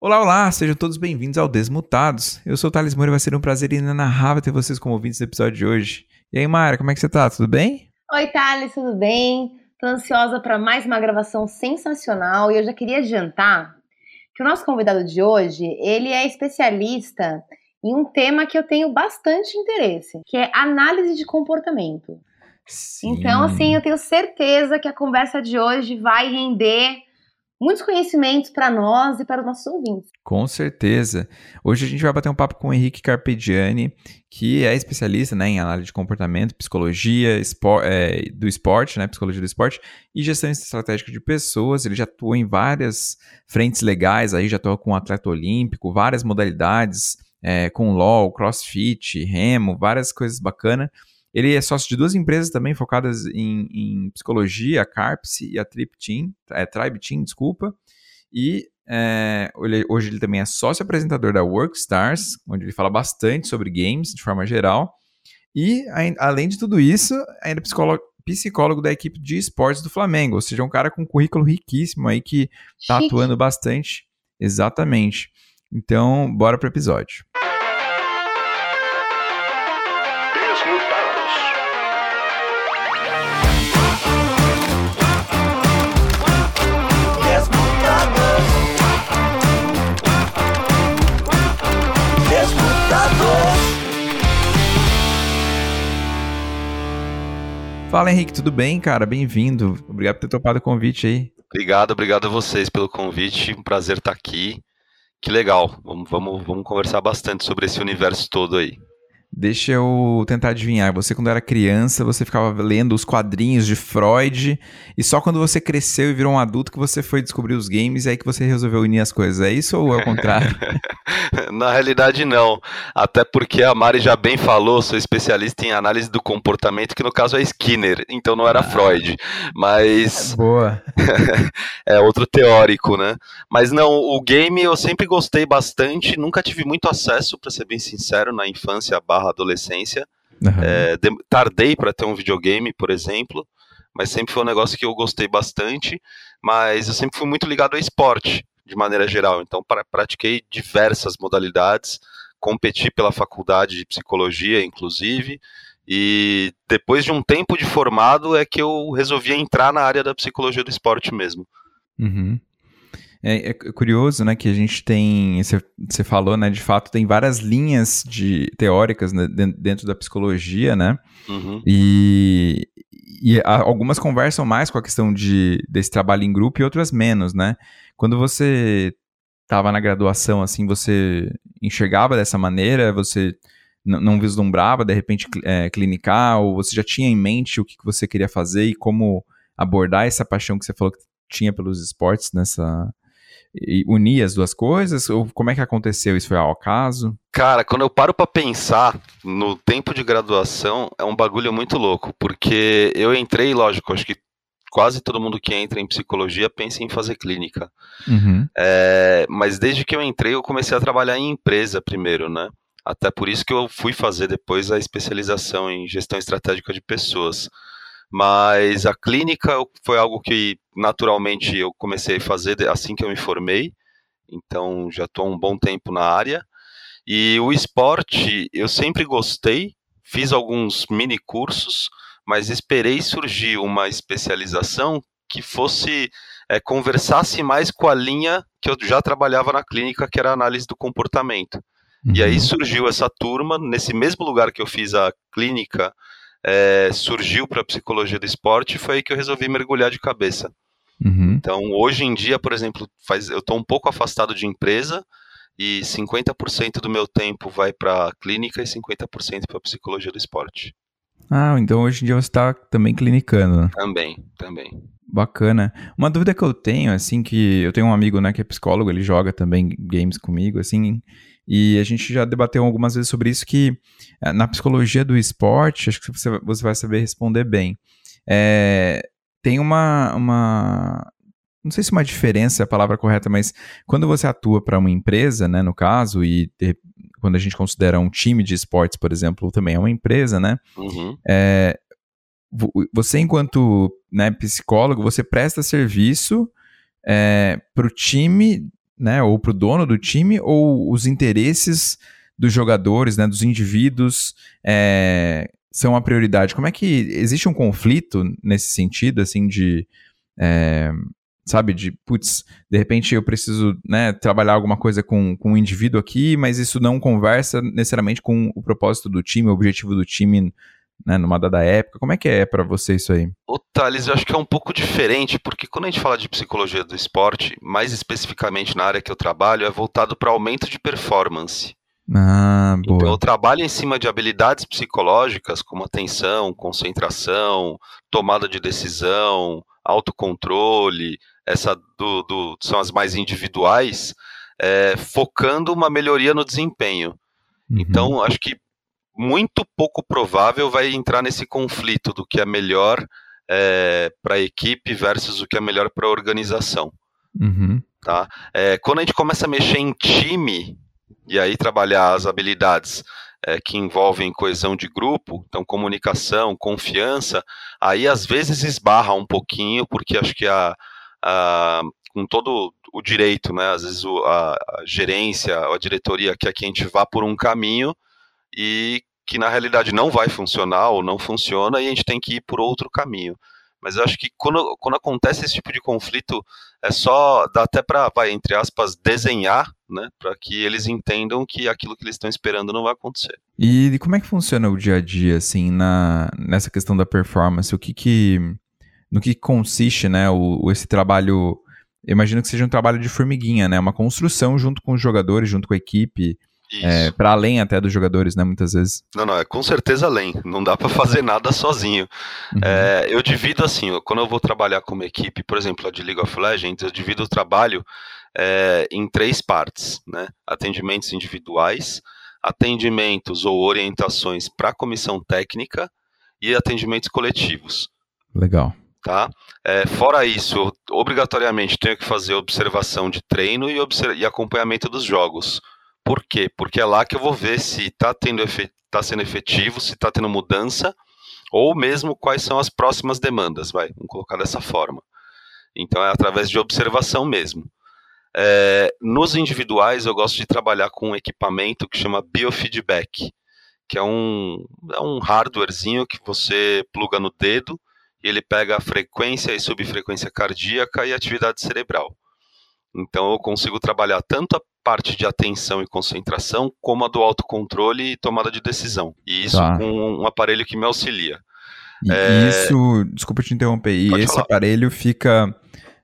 Olá, olá, sejam todos bem-vindos ao Desmutados. Eu sou o Thales Moura e vai ser um prazer inenarrável ter vocês como ouvintes do episódio de hoje. E aí, Mayra, como é que você tá? Tudo bem? Oi, Thales, tudo bem? Tô ansiosa para mais uma gravação sensacional e eu já queria adiantar que o nosso convidado de hoje, ele é especialista em um tema que eu tenho bastante interesse, que é análise de comportamento. Sim. Então, assim, eu tenho certeza que a conversa de hoje vai render muitos conhecimentos para nós e para os nossos ouvintes. Com certeza. Hoje a gente vai bater um papo com o Henrique Carpegiani, que é especialista né, em análise de comportamento, psicologia espor é, do esporte, né, psicologia do esporte e gestão estratégica de pessoas. Ele já atuou em várias frentes legais, aí já atuou com atleta olímpico, várias modalidades, é, com LOL, crossfit, remo, várias coisas bacanas. Ele é sócio de duas empresas também focadas em, em psicologia, a Carpse e a Trip Team, é, Tribe Team, desculpa. E é, hoje ele também é sócio apresentador da Workstars, onde ele fala bastante sobre games de forma geral. E, além de tudo isso, ainda é psicólogo, psicólogo da equipe de esportes do Flamengo, ou seja, um cara com um currículo riquíssimo aí que está atuando bastante. Exatamente. Então, bora para o episódio. Fala Henrique, tudo bem, cara? Bem-vindo. Obrigado por ter topado o convite aí. Obrigado, obrigado a vocês pelo convite. Um prazer estar aqui. Que legal. Vamos, vamos, vamos conversar bastante sobre esse universo todo aí. Deixa eu tentar adivinhar. Você, quando era criança, você ficava lendo os quadrinhos de Freud, e só quando você cresceu e virou um adulto que você foi descobrir os games e aí que você resolveu unir as coisas. É isso ou é o contrário? Na realidade, não. Até porque a Mari já bem falou, sou especialista em análise do comportamento, que no caso é Skinner, então não era ah, Freud. Mas. Boa. é outro teórico, né? Mas não, o game eu sempre gostei bastante, nunca tive muito acesso, para ser bem sincero, na infância barra adolescência. Uhum. É, tardei para ter um videogame, por exemplo, mas sempre foi um negócio que eu gostei bastante. Mas eu sempre fui muito ligado ao esporte, de maneira geral. Então, pra, pratiquei diversas modalidades, competi pela faculdade de psicologia, inclusive. E depois de um tempo de formado é que eu resolvi entrar na área da psicologia do esporte mesmo. Uhum. É, é, curioso, né, que a gente tem, você falou, né, de fato tem várias linhas de teóricas né, dentro da psicologia, né, uhum. e, e algumas conversam mais com a questão de, desse trabalho em grupo e outras menos, né. Quando você estava na graduação, assim, você enxergava dessa maneira, você não vislumbrava, de repente, é, clinicar, ou você já tinha em mente o que você queria fazer e como abordar essa paixão que você falou que tinha pelos esportes nessa, unir as duas coisas? Ou como é que aconteceu? Isso foi ao acaso? Cara, quando eu paro para pensar no tempo de graduação, é um bagulho muito louco, porque eu entrei, lógico, acho que quase todo mundo que entra em psicologia pensa em fazer clínica. Uhum. É, mas desde que eu entrei, eu comecei a trabalhar em empresa primeiro, né? Até por isso que eu fui fazer depois a especialização em gestão estratégica de pessoas. Mas a clínica foi algo que naturalmente eu comecei a fazer assim que eu me formei, então já estou um bom tempo na área. E o esporte eu sempre gostei, fiz alguns mini cursos, mas esperei surgir uma especialização que fosse é, conversasse mais com a linha que eu já trabalhava na clínica, que era a análise do comportamento. Uhum. E aí uhum. surgiu essa turma, nesse mesmo lugar que eu fiz a clínica, é, surgiu para a psicologia do esporte foi aí que eu resolvi mergulhar de cabeça. Uhum. Então, hoje em dia, por exemplo, faz, eu estou um pouco afastado de empresa e 50% do meu tempo vai para clínica e 50% para psicologia do esporte. Ah, então hoje em dia você está também clinicando. Né? Também, também. Bacana. Uma dúvida que eu tenho, assim, que eu tenho um amigo, né, que é psicólogo, ele joga também games comigo, assim, e a gente já debateu algumas vezes sobre isso, que eh, na psicologia do esporte, acho que você, você vai saber responder bem, é, tem uma, uma, não sei se uma diferença é a palavra correta, mas quando você atua para uma empresa, né, no caso, e quando a gente considera um time de esportes, por exemplo, também é uma empresa, né, uhum. é, você enquanto né, psicólogo, você presta serviço é, para o time né, ou para o dono do time, ou os interesses dos jogadores, né, dos indivíduos, é, são a prioridade? Como é que existe um conflito nesse sentido, assim, de é, sabe, de putz, de repente eu preciso né, trabalhar alguma coisa com, com um indivíduo aqui, mas isso não conversa necessariamente com o propósito do time, o objetivo do time né, numa dada época. Como é que é para você isso aí? O Thales, eu acho que é um pouco diferente, porque quando a gente fala de psicologia do esporte, mais especificamente na área que eu trabalho, é voltado para aumento de performance. Ah, boa. Então, eu trabalho em cima de habilidades psicológicas, como atenção, concentração, tomada de decisão, autocontrole, essa do, do são as mais individuais, é, focando uma melhoria no desempenho. Uhum. Então, acho que muito pouco provável vai entrar nesse conflito do que é melhor é, para a equipe versus o que é melhor para a organização. Uhum. Tá? É, quando a gente começa a mexer em time e aí trabalhar as habilidades é, que envolvem coesão de grupo, então comunicação, confiança, aí às vezes esbarra um pouquinho, porque acho que a, a com todo o direito, né, às vezes o, a, a gerência, a diretoria quer que a gente vá por um caminho e que na realidade não vai funcionar ou não funciona e a gente tem que ir por outro caminho. Mas eu acho que quando, quando acontece esse tipo de conflito, é só, dá até para, vai, entre aspas, desenhar, né, para que eles entendam que aquilo que eles estão esperando não vai acontecer. E como é que funciona o dia a dia, assim, na, nessa questão da performance? O que que, no que consiste, né, o, esse trabalho, eu imagino que seja um trabalho de formiguinha, né, uma construção junto com os jogadores, junto com a equipe, é, para além até dos jogadores, né, muitas vezes. Não, não, é com certeza além. Não dá para fazer nada sozinho. Uhum. É, eu divido assim, quando eu vou trabalhar com uma equipe, por exemplo, a de League of Legends, eu divido o trabalho é, em três partes, né? Atendimentos individuais, atendimentos ou orientações para a comissão técnica e atendimentos coletivos. Legal. Tá? É, fora isso, obrigatoriamente tenho que fazer observação de treino e, e acompanhamento dos jogos por quê? Porque é lá que eu vou ver se está tá sendo efetivo, se está tendo mudança, ou mesmo quais são as próximas demandas, vai, vamos colocar dessa forma. Então é através de observação mesmo. É, nos individuais, eu gosto de trabalhar com um equipamento que chama biofeedback, que é um, é um hardwarezinho que você pluga no dedo e ele pega a frequência e subfrequência cardíaca e atividade cerebral. Então eu consigo trabalhar tanto a parte de atenção e concentração, como a do autocontrole e tomada de decisão. E isso tá. com um aparelho que me auxilia. E é... isso, desculpa te interromper, e Pode esse falar. aparelho fica,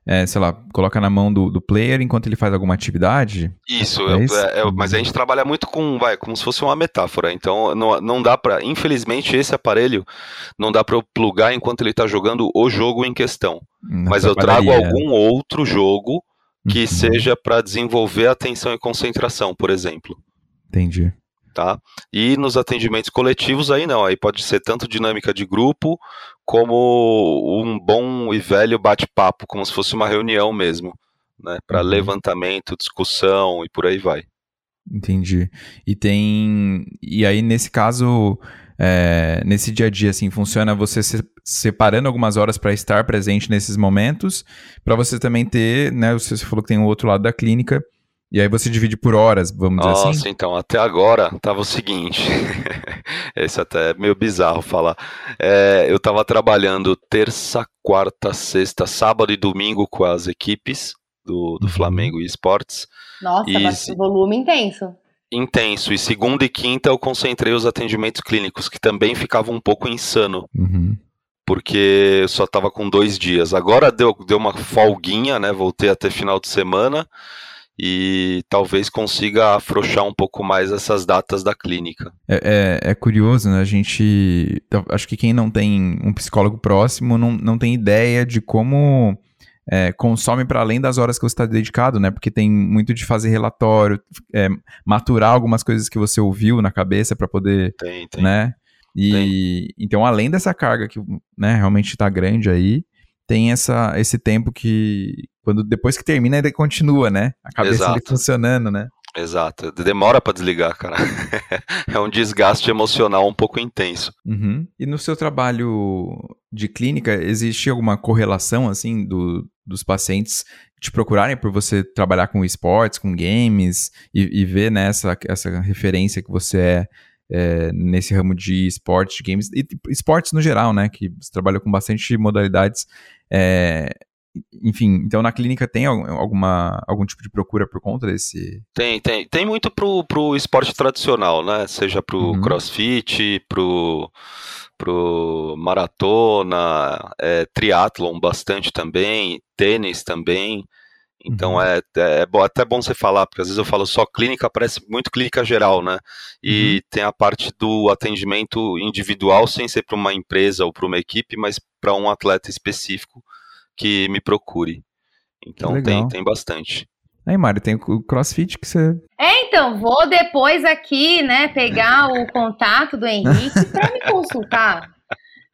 é, sei lá, coloca na mão do, do, player enquanto ele faz alguma atividade? Isso, é isso? É, mas a gente trabalha muito com, vai, como se fosse uma metáfora, então não, não dá para, infelizmente esse aparelho não dá para eu plugar enquanto ele está jogando o jogo em questão. Na mas eu trago algum outro jogo que uhum. seja para desenvolver atenção e concentração, por exemplo. Entendi. Tá? E nos atendimentos coletivos aí não, aí pode ser tanto dinâmica de grupo como um bom e velho bate-papo, como se fosse uma reunião mesmo, né, para uhum. levantamento, discussão e por aí vai. Entendi. E tem e aí nesse caso é, nesse dia a dia, assim, funciona você se, separando algumas horas para estar presente nesses momentos, para você também ter, né, você falou que tem o outro lado da clínica, e aí você divide por horas, vamos Nossa, dizer assim? Nossa, então, até agora tava o seguinte, esse até é meio bizarro falar, é, eu tava trabalhando terça, quarta, sexta, sábado e domingo com as equipes do, do uhum. Flamengo e Esportes. Nossa, e, mas volume intenso intenso. E segunda e quinta eu concentrei os atendimentos clínicos, que também ficava um pouco insano. Uhum. Porque eu só estava com dois dias. Agora deu, deu uma folguinha, né? Voltei até final de semana e talvez consiga afrouxar um pouco mais essas datas da clínica. É, é, é, curioso, né? A gente. Acho que quem não tem um psicólogo próximo não, não tem ideia de como é, consome para além das horas que você está dedicado, né? Porque tem muito de fazer relatório, é, maturar algumas coisas que você ouviu na cabeça para poder, tem, tem. né? E tem. então, além dessa carga que né, realmente está grande aí, tem essa, esse tempo que quando depois que termina ainda continua, né? A cabeça ali funcionando, né? Exato. Demora para desligar, cara. é um desgaste emocional um pouco intenso. Uhum. E no seu trabalho de clínica, existe alguma correlação, assim, do, dos pacientes te procurarem por você trabalhar com esportes, com games, e, e ver né, essa, essa referência que você é, é, nesse ramo de esportes, de games, e esportes no geral, né? Que você trabalha com bastante modalidades. É, enfim, então na clínica tem alguma, algum tipo de procura por conta desse? Tem, tem. Tem muito pro, pro esporte tradicional, né? Seja pro uhum. crossfit, pro, pro maratona, é, triatlon bastante também, tênis também. Então uhum. é, é, é até bom você falar, porque às vezes eu falo só clínica, parece muito clínica geral, né? E uhum. tem a parte do atendimento individual, sem ser para uma empresa ou para uma equipe, mas para um atleta específico que me procure. Então tem, tem bastante. Aí, Mário, tem o CrossFit que você. É, então, vou depois aqui, né, pegar o contato do Henrique para me consultar,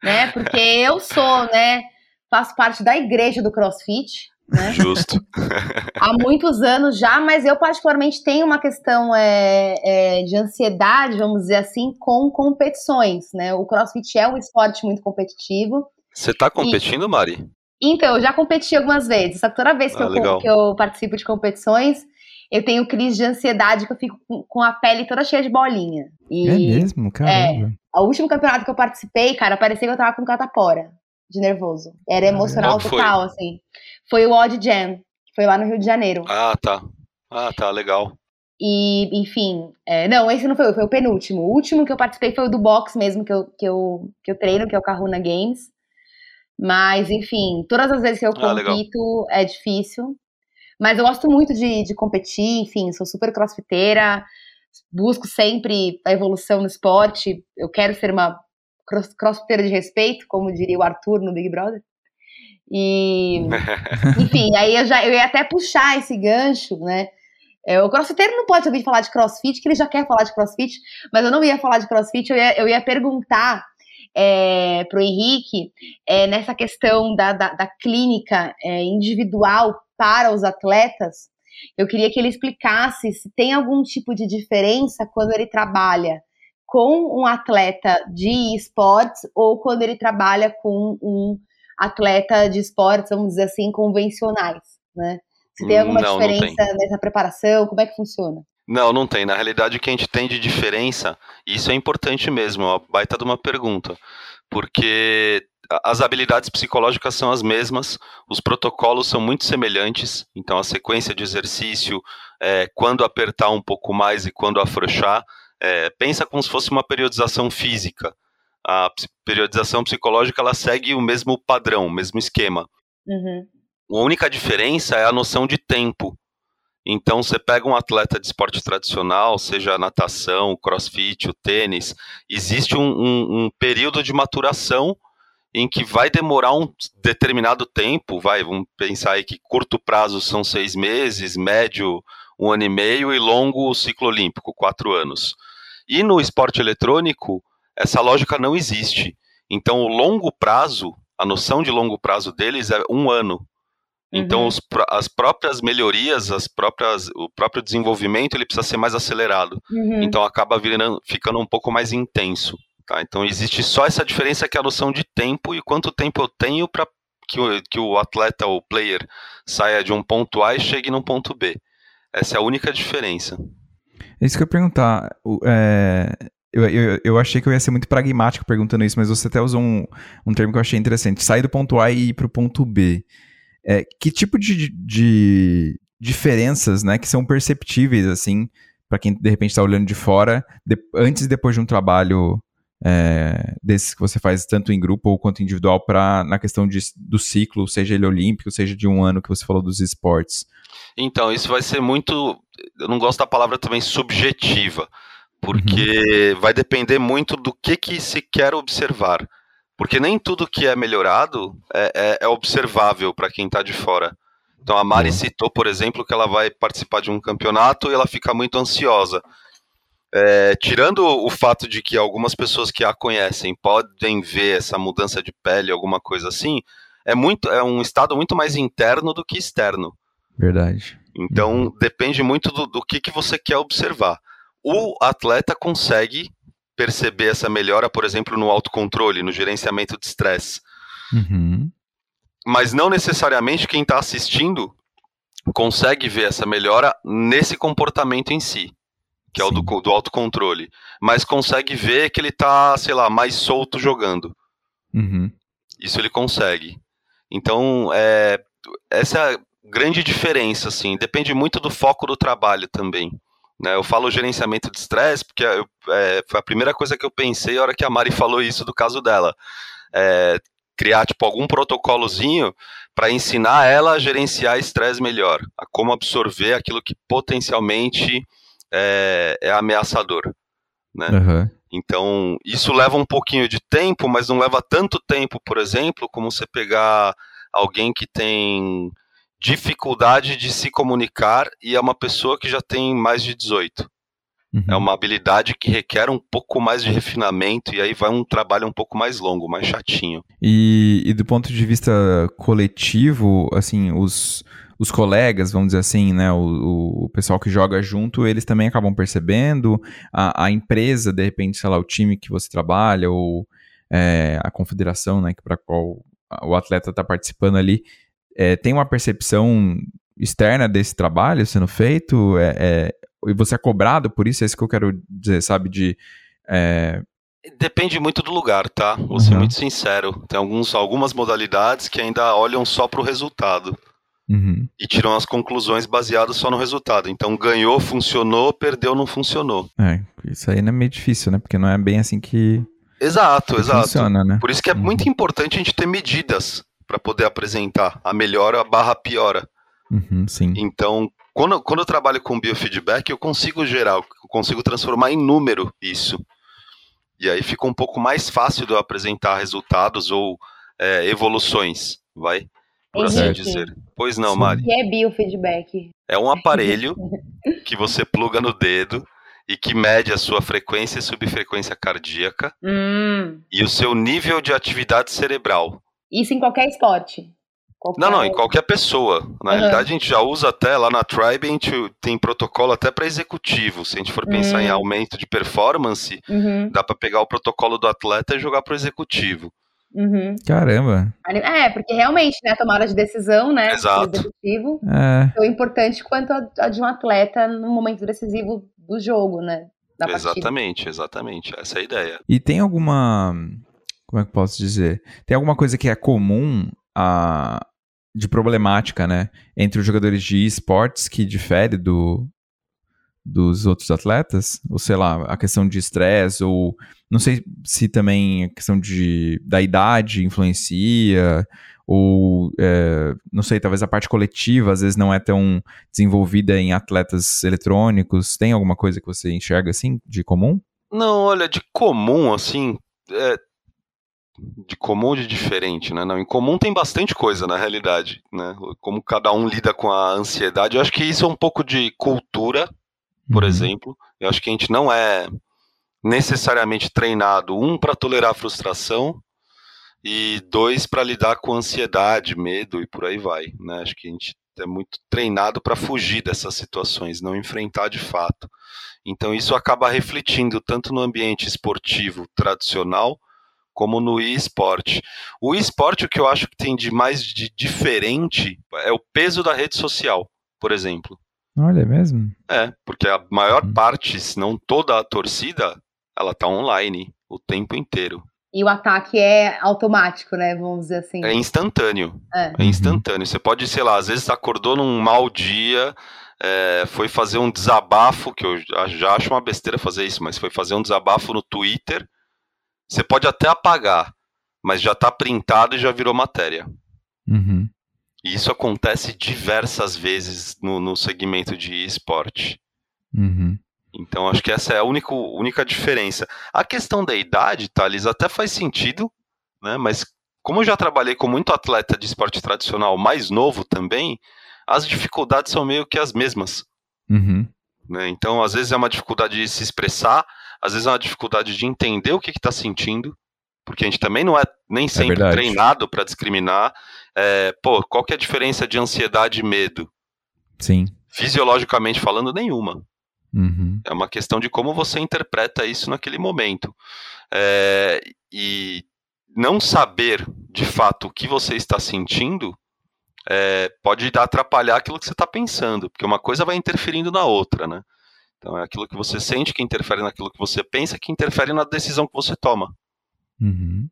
né? Porque eu sou, né, faço parte da igreja do CrossFit. Né? Justo. Há muitos anos já, mas eu particularmente tenho uma questão é, é, de ansiedade, vamos dizer assim, com competições, né? O CrossFit é um esporte muito competitivo. Você está competindo, e... Mari? Então, eu já competi algumas vezes, só que toda vez que, ah, eu, que eu participo de competições, eu tenho crise de ansiedade que eu fico com a pele toda cheia de bolinha. E, é mesmo? Caramba. É, o último campeonato que eu participei, cara, parecia que eu tava com catapora de nervoso. Era emocional total, assim. Foi o Odd Jam, que foi lá no Rio de Janeiro. Ah, tá. Ah, tá, legal. E, enfim, é, não, esse não foi, foi o penúltimo. O último que eu participei foi o do box mesmo, que eu, que eu, que eu treino, que é o Kahuna Games. Mas, enfim, todas as vezes que eu ah, compito é difícil. Mas eu gosto muito de, de competir, enfim, sou super crossfiteira, busco sempre a evolução no esporte. Eu quero ser uma cross, crossfiteira de respeito, como diria o Arthur no Big Brother. E, enfim, aí eu já eu ia até puxar esse gancho, né? É, o crossfiteiro não pode ouvir falar de crossfit, que ele já quer falar de crossfit, mas eu não ia falar de crossfit, eu ia, eu ia perguntar é, para o Henrique é, nessa questão da, da, da clínica é, individual para os atletas. Eu queria que ele explicasse se tem algum tipo de diferença quando ele trabalha com um atleta de esportes ou quando ele trabalha com um atleta de esportes, vamos dizer assim, convencionais, né? Se tem alguma não, diferença não nessa preparação, como é que funciona? Não, não tem. Na realidade, o que a gente tem de diferença, isso é importante mesmo, é uma baita de uma pergunta, porque as habilidades psicológicas são as mesmas, os protocolos são muito semelhantes, então a sequência de exercício, é, quando apertar um pouco mais e quando afrouxar, é, pensa como se fosse uma periodização física. A periodização psicológica ela segue o mesmo padrão, o mesmo esquema. Uhum. A única diferença é a noção de tempo. Então, você pega um atleta de esporte tradicional, seja a natação, o crossfit, o tênis, existe um, um, um, período de maturação em que vai demorar um determinado tempo, vai, vamos pensar aí que curto prazo são seis meses, médio um ano e meio e longo o ciclo olímpico, quatro anos. E no esporte eletrônico, essa lógica não existe. Então, o longo prazo, a noção de longo prazo deles é um ano. Então, uhum. os, as próprias melhorias, as próprias, o próprio desenvolvimento, ele precisa ser mais acelerado. Uhum. Então, acaba virando, ficando um pouco mais intenso. Tá? Então, existe só essa diferença que é a noção de tempo e quanto tempo eu tenho para que, o, que o atleta ou player saia de um ponto A e chegue num ponto B. Essa é a única diferença. É isso que eu ia perguntar. É, eu, eu, eu, achei que eu ia ser muito pragmático perguntando isso, mas você até usou um, um termo que eu achei interessante. Sair do ponto A e ir para o ponto B. É, que tipo de, de, diferenças, né, que são perceptíveis, assim, para quem de repente está olhando de fora, de, antes e depois de um trabalho é, desses que você faz tanto em grupo ou quanto individual, para na questão de, do ciclo, seja ele olímpico, seja de um ano que você falou dos esportes? Então, isso vai ser muito. Eu não gosto da palavra também subjetiva, porque uhum. vai depender muito do que, que se quer observar. Porque nem tudo que é melhorado é, é, é observável para quem está de fora. Então a Mari uhum. citou, por exemplo, que ela vai participar de um campeonato e ela fica muito ansiosa. É, tirando o fato de que algumas pessoas que a conhecem podem ver essa mudança de pele, alguma coisa assim, é muito é um estado muito mais interno do que externo. Verdade. Então uhum. depende muito do, do que, que você quer observar. O atleta consegue perceber essa melhora, por exemplo, no autocontrole, no gerenciamento de estresse. Uhum. mas não necessariamente quem está assistindo consegue ver essa melhora nesse comportamento em si, que é Sim. o do, do autocontrole, mas consegue ver que ele está, sei lá, mais solto jogando. Uhum. Isso ele consegue. Então, é, essa é a grande diferença, assim, depende muito do foco do trabalho também. Né? Eu falo gerenciamento de estresse, porque é, é, foi a primeira coisa que eu pensei na hora que a Mari falou isso do caso dela. É, criar tipo algum protocolozinho para ensinar ela a gerenciar estresse melhor, a como absorver aquilo que potencialmente é, é ameaçador, né? Uhum. Então isso leva um pouquinho de tempo, mas não leva tanto tempo, por exemplo, como você pegar alguém que tem dificuldade de se comunicar e é uma pessoa que já tem mais de 18. Uhum. É uma habilidade que requer um pouco mais de refinamento e aí vai um trabalho um pouco mais longo, mais chatinho. E, e do ponto de vista coletivo, assim, os, os colegas, vamos dizer assim, né, o, o pessoal que joga junto, eles também acabam percebendo, a, a empresa, de repente, sei lá, o time que você trabalha, ou é, a confederação, né, para qual o atleta está participando ali, é, tem uma percepção externa desse trabalho sendo feito? É, é, e você é cobrado por isso? É isso que eu quero dizer, sabe? De. É... Depende muito do lugar, tá? Vou ser uhum. muito sincero. Tem alguns, algumas modalidades que ainda olham só para o resultado. Uhum. E tiram as conclusões baseadas só no resultado. Então, ganhou, funcionou, perdeu, não funcionou. É, isso aí não é meio difícil, né? Porque não é bem assim que. Exato, que exato. Funciona, né? Por isso que é uhum. muito importante a gente ter medidas para poder apresentar a melhora barra piora. Uhum, sim. Então, quando, quando eu trabalho com biofeedback, eu consigo gerar, eu consigo transformar em número isso. E aí fica um pouco mais fácil de eu apresentar resultados ou é, evoluções, vai? Por assim dizer. Pois não, Sim. Mari. O que é biofeedback? É um aparelho que você pluga no dedo e que mede a sua frequência e subfrequência cardíaca hum. e o seu nível de atividade cerebral. Isso em qualquer esporte? Qualquer... Não, não, em qualquer pessoa. Na uhum. realidade, a gente já usa até lá na Tribe, a gente tem protocolo até para executivo. Se a gente for pensar uhum. em aumento de performance, uhum. dá para pegar o protocolo do atleta e jogar para o executivo. Uhum. Caramba! É, porque realmente, né, a tomada de decisão, né, Exato. executivo, é tão importante quanto a, a, de um atleta no momento decisivo do jogo, né? exatamente, exatamente. Essa é a ideia. E tem alguma. Como é que posso dizer? Tem alguma coisa que é comum a, de problemática, né, entre os jogadores de esportes que difere do dos outros atletas, ou sei lá, a questão de estresse ou não sei se também a questão de da idade influencia ou é, não sei, talvez a parte coletiva às vezes não é tão desenvolvida em atletas eletrônicos. Tem alguma coisa que você enxerga assim de comum? Não, olha, de comum assim, é, de comum ou de diferente, né? Não, em comum tem bastante coisa na realidade, né? Como cada um lida com a ansiedade. Eu acho que isso é um pouco de cultura, por uhum. exemplo. Eu acho que a gente não é necessariamente treinado um para tolerar frustração e dois para lidar com ansiedade, medo e por aí vai, né? Acho que a gente é muito treinado para fugir dessas situações, não enfrentar de fato. Então isso acaba refletindo tanto no ambiente esportivo tradicional como no eSport. O eSport, o que eu acho que tem de mais de diferente é o peso da rede social, por exemplo. Olha, é mesmo? É, porque a maior hum. parte, se não toda a torcida, ela tá online o tempo inteiro. E o ataque é automático, né? Vamos dizer assim. É instantâneo. É, é instantâneo. Você pode, sei lá, às vezes acordou num mau dia, é, foi fazer um desabafo, que eu já acho uma besteira fazer isso, mas foi fazer um desabafo no Twitter você pode até apagar, mas já está printado e já virou matéria. Uhum. E isso acontece diversas vezes no, no segmento de esporte. Uhum. Então acho que essa é a única, única diferença. A questão da idade, Thales, até faz sentido, né? Mas como eu já trabalhei com muito atleta de esporte tradicional mais novo também, as dificuldades são meio que as mesmas. Uhum. Né? Então, às vezes é uma dificuldade de se expressar, às vezes é uma dificuldade de entender o que está sentindo, porque a gente também não é nem é sempre é treinado para discriminar. É, pô, qual que é a diferença de ansiedade e medo? Sim. Fisiologicamente falando, nenhuma. Uhum. É uma questão de como você interpreta isso naquele momento. É, e não saber de fato o que você está sentindo é, pode atrapalhar aquilo que você está pensando, porque uma coisa vai interferindo na outra, né? Então é aquilo que você sente que interfere naquilo que você pensa, que interfere na decisão que você toma. Uhum.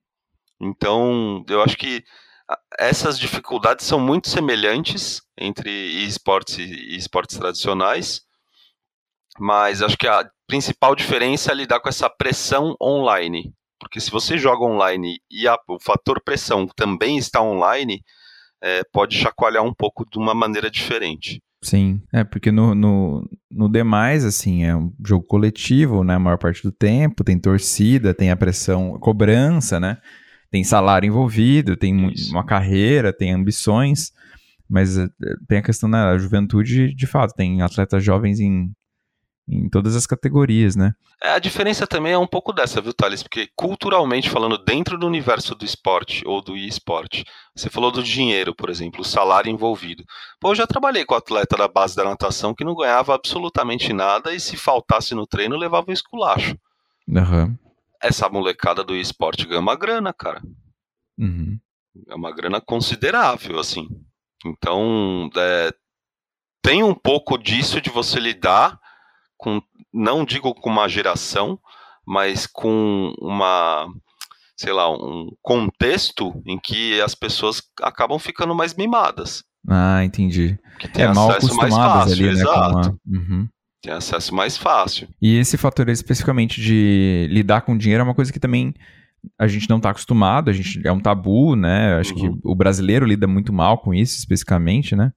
Então, eu acho que essas dificuldades são muito semelhantes entre esportes e esportes tradicionais, mas acho que a principal diferença é lidar com essa pressão online. Porque se você joga online e a, o fator pressão também está online, é, pode chacoalhar um pouco de uma maneira diferente. Sim, é porque no, no, no demais, assim, é um jogo coletivo, né, a maior parte do tempo, tem torcida, tem a pressão, cobrança, né, tem salário envolvido, tem Isso. uma carreira, tem ambições, mas é, tem a questão da juventude, de fato, tem atletas jovens em em todas as categorias, né? É, a diferença também é um pouco dessa, viu, Thales? Porque culturalmente falando, dentro do universo do esporte ou do esporte, você falou do dinheiro, por exemplo, o salário envolvido. Pô, eu já trabalhei com atleta da base da natação que não ganhava absolutamente nada e se faltasse no treino levava um esculacho. Uhum. Essa molecada do esporte ganha uma grana, cara. Uhum. É uma grana considerável, assim. Então, é, tem um pouco disso de você lidar com, não digo com uma geração, mas com uma, sei lá, um contexto em que as pessoas acabam ficando mais mimadas. Ah, entendi. Que tem é, mal acostumadas fácil, ali, né? Exato. Uhum. Tem acesso mais fácil. E esse fator especificamente de lidar com dinheiro é uma coisa que também a gente não está acostumado, a gente é um tabu, né? Acho uhum. que o brasileiro lida muito mal com isso especificamente, né?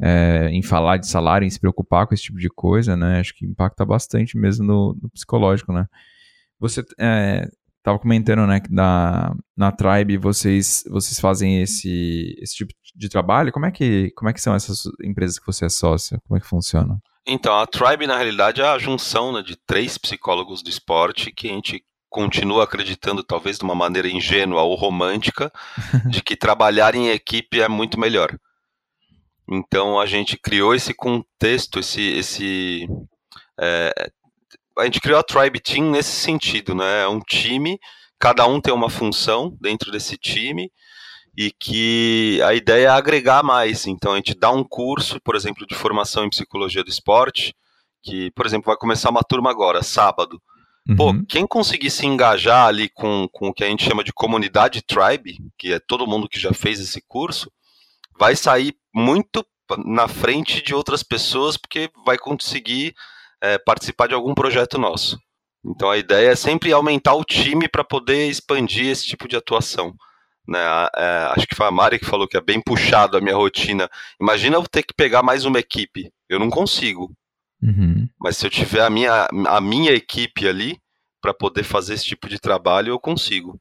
É, em falar de salário, em se preocupar com esse tipo de coisa, né? Acho que impacta bastante mesmo no, no psicológico, né? Você estava é, comentando, né, que na, na Tribe vocês, vocês fazem esse, esse tipo de trabalho. Como é, que, como é que são essas empresas que você é sócio? Como é que funciona? Então, a Tribe, na realidade, é a junção né, de três psicólogos do esporte que a gente continua acreditando, talvez de uma maneira ingênua ou romântica, de que trabalhar em equipe é muito melhor. Então a gente criou esse contexto, esse, esse é, a gente criou a Tribe Team nesse sentido, né? É um time, cada um tem uma função dentro desse time e que a ideia é agregar mais. Então a gente dá um curso, por exemplo, de formação em psicologia do esporte, que, por exemplo, vai começar uma turma agora, sábado. Uhum. Pô, quem conseguir se engajar ali com, com o que a gente chama de comunidade tribe, que é todo mundo que já fez esse curso, vai sair muito na frente de outras pessoas, porque vai conseguir é, participar de algum projeto nosso. Então a ideia é sempre aumentar o time para poder expandir esse tipo de atuação. Né? É, acho que foi a Mari que falou que é bem puxado a minha rotina. Imagina eu ter que pegar mais uma equipe. Eu não consigo. Uhum. Mas se eu tiver a minha, a minha equipe ali para poder fazer esse tipo de trabalho, eu consigo.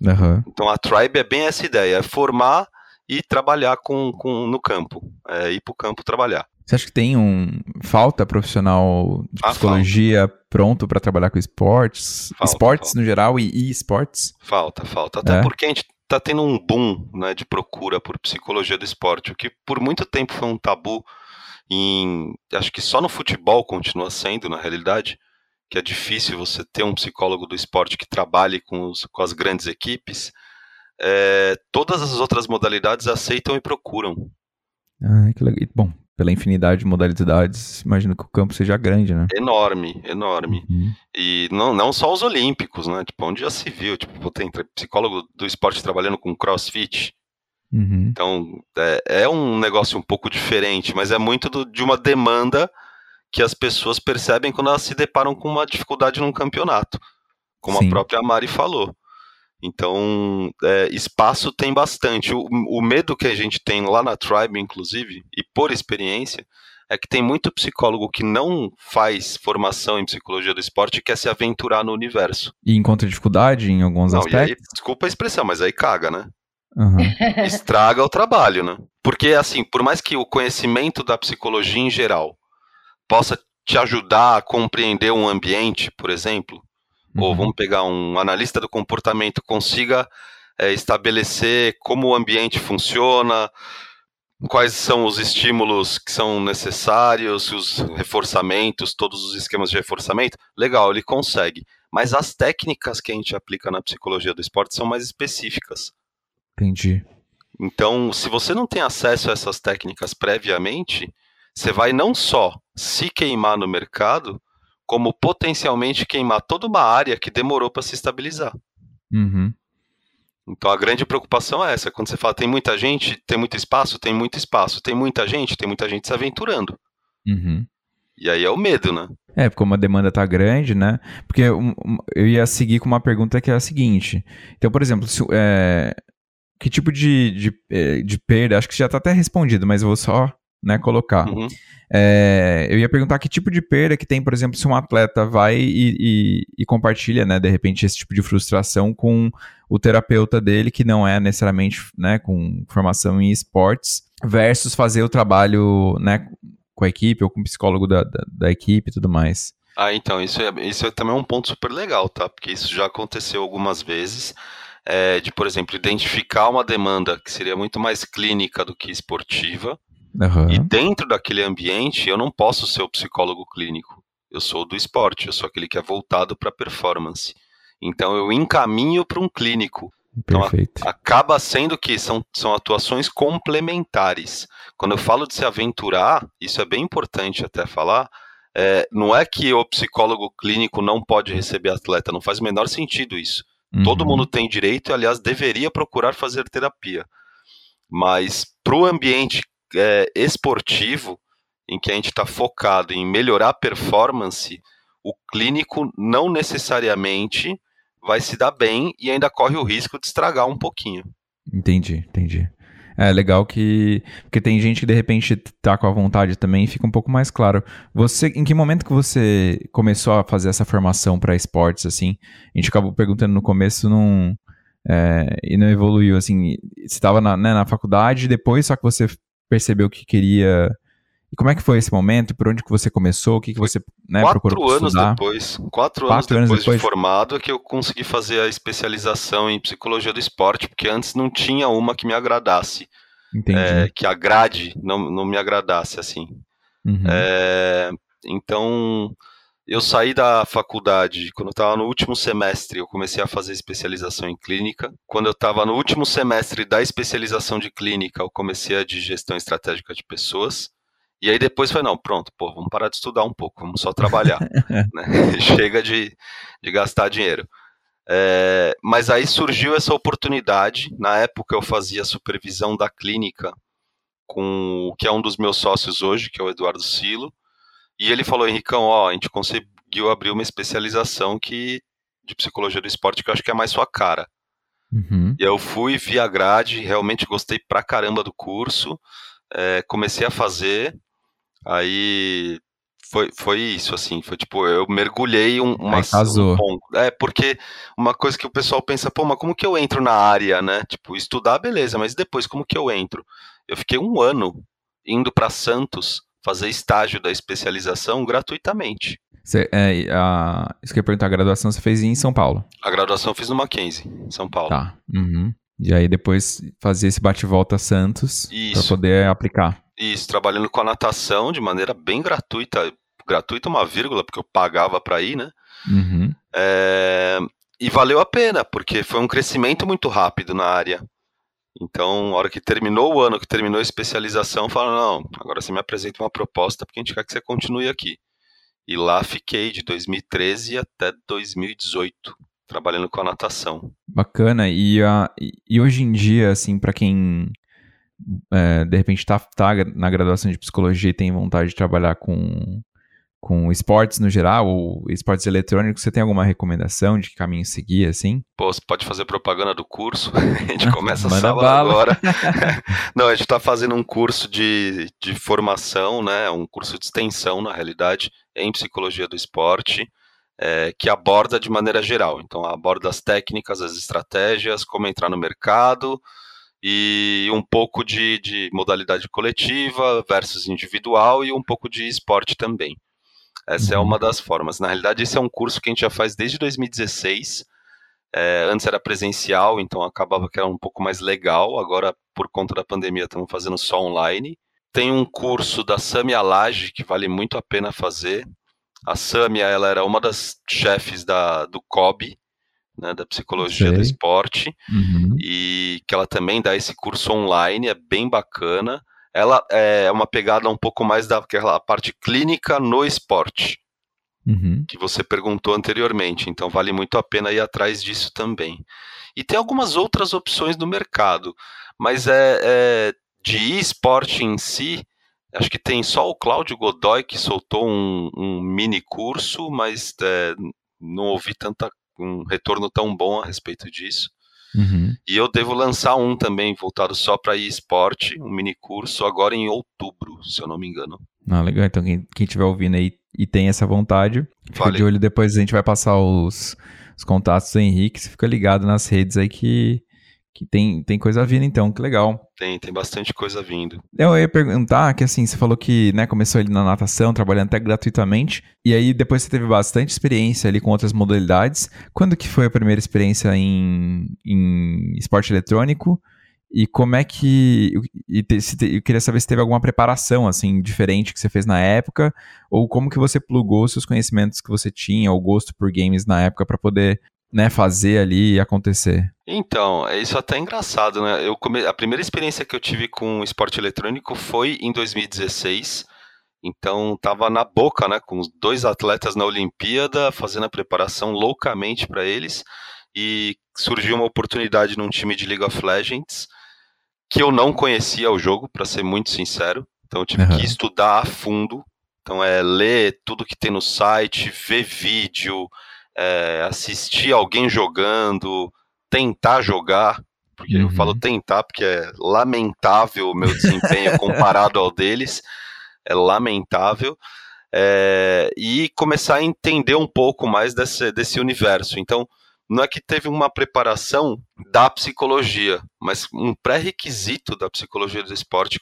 Uhum. Então a Tribe é bem essa ideia, é formar e trabalhar com, com no campo, é, ir para o campo trabalhar. Você acha que tem um falta profissional de ah, psicologia falta. pronto para trabalhar com esportes, falta, esportes falta. no geral e esportes? Falta, falta. Até é. porque a gente está tendo um boom né, de procura por psicologia do esporte, o que por muito tempo foi um tabu. Em, acho que só no futebol continua sendo, na realidade, que é difícil você ter um psicólogo do esporte que trabalhe com, os, com as grandes equipes é, todas as outras modalidades aceitam e procuram. Ah, que legal. Bom, pela infinidade de modalidades, imagino que o campo seja grande, né? Enorme, enorme. Uhum. E não, não só os olímpicos, né? Tipo, onde já se viu, tipo, tem psicólogo do esporte trabalhando com crossfit. Uhum. Então, é, é, um negócio um pouco diferente, mas é muito do, de uma demanda que as pessoas percebem quando elas se deparam com uma dificuldade num campeonato, como Sim. a própria Mari falou. Então, é, espaço tem bastante. O, o medo que a gente tem lá na Tribe, inclusive, e por experiência, é que tem muito psicólogo que não faz formação em psicologia do esporte e quer se aventurar no universo. E encontra dificuldade em alguns não, aspectos? Aí, desculpa a expressão, mas aí caga, né? Uhum. Estraga o trabalho, né? Porque, assim, por mais que o conhecimento da psicologia em geral possa te ajudar a compreender um ambiente, por exemplo, uhum. ou vamos pegar um analista do comportamento, consiga é, estabelecer como o ambiente funciona, quais são os estímulos que são necessários, os reforçamentos, todos os esquemas de reforçamento, legal, ele consegue. Mas as técnicas que a gente aplica na psicologia do esporte são mais específicas. Entendi. Então, se você não tem acesso a essas técnicas previamente, você vai não só se queimar no mercado, como potencialmente queimar toda uma área que demorou para se estabilizar. Uhum. Então a grande preocupação é essa. Quando você fala tem muita gente, tem muito espaço, tem muito espaço. Tem muita gente, tem muita gente se aventurando. Uhum. E aí é o medo, né? É, como a demanda tá grande, né? Porque eu, eu ia seguir com uma pergunta que é a seguinte. Então, por exemplo, se, é, que tipo de, de, é, de perda, acho que já está até respondido, mas eu vou só né, colocar. Uhum. É, eu ia perguntar que tipo de perda que tem, por exemplo, se um atleta vai e, e, e, compartilha, né, de repente, esse tipo de frustração com o terapeuta dele, que não é necessariamente né, com formação em esportes, versus fazer o trabalho né, com a equipe ou com o psicólogo da, da, da equipe e tudo mais. Ah, então, isso, é, isso é também um ponto super legal, tá? Porque isso já aconteceu algumas vezes é, de, por exemplo, identificar uma demanda que seria muito mais clínica do que esportiva. Uhum. E dentro daquele ambiente, eu não posso ser o psicólogo clínico. Eu sou do esporte, eu sou aquele que é voltado para performance. Então eu encaminho para um clínico. Então, Perfeito. Então, acaba sendo que são, são atuações complementares. Quando eu falo de se aventurar, isso é bem importante até falar. É, não é que o psicólogo clínico não pode receber atleta, não faz o menor sentido isso. Uhum. Todo mundo tem direito e, aliás, deveria procurar fazer terapia. Mas para o ambiente é, esportivo, em que a gente está focado em melhorar a performance, o clínico não necessariamente vai se dar bem e ainda corre o risco de estragar um pouquinho. Entendi, entendi. É legal que. Porque tem gente que de repente tá com a vontade também e fica um pouco mais claro. Você, em que momento que você começou a fazer essa formação para esportes, assim? A gente acabou perguntando no começo é, e não evoluiu, assim. Você estava na, né, na faculdade, depois só que você percebeu que queria. E como é que foi esse momento? Por onde que você começou? O que, que você né, quatro procurou anos estudar? depois, quatro, quatro anos, depois, anos depois de formado é que eu consegui fazer a especialização em psicologia do esporte, porque antes não tinha uma que me agradasse. É, que a grade não, não me agradasse, assim. Uhum. É, então, eu saí da faculdade, quando eu estava no último semestre, eu comecei a fazer especialização em clínica. Quando eu estava no último semestre da especialização de clínica, eu comecei a de gestão estratégica de pessoas. E aí depois foi, não, pronto, pô, vamos parar de estudar um pouco, vamos só trabalhar. né? Chega de, de gastar dinheiro. É, mas aí surgiu essa oportunidade. Na época eu fazia supervisão da clínica com o que é um dos meus sócios hoje, que é o Eduardo Silo. E ele falou, Henricão, ó, a gente conseguiu abrir uma especialização que de psicologia do esporte que eu acho que é mais sua cara. Uhum. E eu fui, vi a grade, realmente gostei pra caramba do curso, é, comecei a fazer, aí foi, foi isso, assim, foi tipo, eu mergulhei um, uma, casou. Um é, porque uma coisa que o pessoal pensa, pô, mas como que eu entro na área, né? Tipo, estudar, beleza, mas depois, como que eu entro? Eu fiquei um ano indo para Santos fazer estágio da especialização gratuitamente. Você, é, a, isso que eu ia perguntar, a graduação você fez em São Paulo? A graduação eu fiz no Mackenzie, em São Paulo. Tá. Uhum. E aí depois fazer esse bate-volta Santos para poder aplicar. Isso, trabalhando com a natação de maneira bem gratuita. Gratuita uma vírgula, porque eu pagava para ir, né? Uhum. É, e valeu a pena, porque foi um crescimento muito rápido na área. Então, na hora que terminou o ano, que terminou a especialização, falaram, não, agora você me apresenta uma proposta, porque a gente quer que você continue aqui. E lá fiquei de 2013 até 2018, trabalhando com a natação. Bacana. E, e hoje em dia, assim, para quem é, de repente está tá na graduação de psicologia e tem vontade de trabalhar com, com esportes no geral, ou esportes eletrônicos, você tem alguma recomendação de que caminho seguir, assim? Pô, você pode fazer propaganda do curso, a gente começa a sala bala. agora. Não, a gente está fazendo um curso de, de formação, né, um curso de extensão, na realidade, em psicologia do esporte, é, que aborda de maneira geral. Então, aborda as técnicas, as estratégias, como entrar no mercado, e um pouco de, de modalidade coletiva versus individual e um pouco de esporte também. Essa é uhum. uma das formas. Na realidade, esse é um curso que a gente já faz desde 2016. É, antes era presencial, então acabava que era um pouco mais legal. Agora, por conta da pandemia, estamos fazendo só online. Tem um curso da Samia Laje que vale muito a pena fazer. A Samia, ela era uma das chefes da, do COB, né, da psicologia Sei. do esporte, uhum. e que ela também dá esse curso online, é bem bacana. Ela é uma pegada um pouco mais daquela parte clínica no esporte, uhum. que você perguntou anteriormente, então vale muito a pena ir atrás disso também. E tem algumas outras opções no mercado, mas é, é de esporte em si, acho que tem só o Cláudio Godoy que soltou um, um mini curso, mas é, não ouvi tanta um retorno tão bom a respeito disso. Uhum. E eu devo lançar um também voltado só para esporte, um mini curso agora em outubro, se eu não me engano. Ah, legal. Então quem estiver ouvindo aí e tem essa vontade, fica de olho depois a gente vai passar os, os contatos do Henrique, você fica ligado nas redes aí que que tem, tem coisa vindo então, que legal. Tem, tem bastante coisa vindo. Eu ia perguntar que assim, você falou que né, começou ali na natação, trabalhando até gratuitamente, e aí depois você teve bastante experiência ali com outras modalidades. Quando que foi a primeira experiência em, em esporte eletrônico? E como é que. E te, te, eu queria saber se teve alguma preparação, assim, diferente que você fez na época, ou como que você plugou seus conhecimentos que você tinha, o gosto por games na época, para poder né, fazer ali e acontecer? Então, é isso até engraçado, né? Eu come... A primeira experiência que eu tive com esporte eletrônico foi em 2016. Então, tava na boca, né, com os dois atletas na Olimpíada, fazendo a preparação loucamente para eles. E surgiu uma oportunidade num time de League of Legends que eu não conhecia o jogo, para ser muito sincero. Então, eu tive uhum. que estudar a fundo. Então, é ler tudo que tem no site, ver vídeo, é, assistir alguém jogando, tentar jogar, porque uhum. eu falo tentar porque é lamentável o meu desempenho comparado ao deles, é lamentável, é, e começar a entender um pouco mais desse, desse universo. Então, não é que teve uma preparação da psicologia, mas um pré-requisito da psicologia do esporte,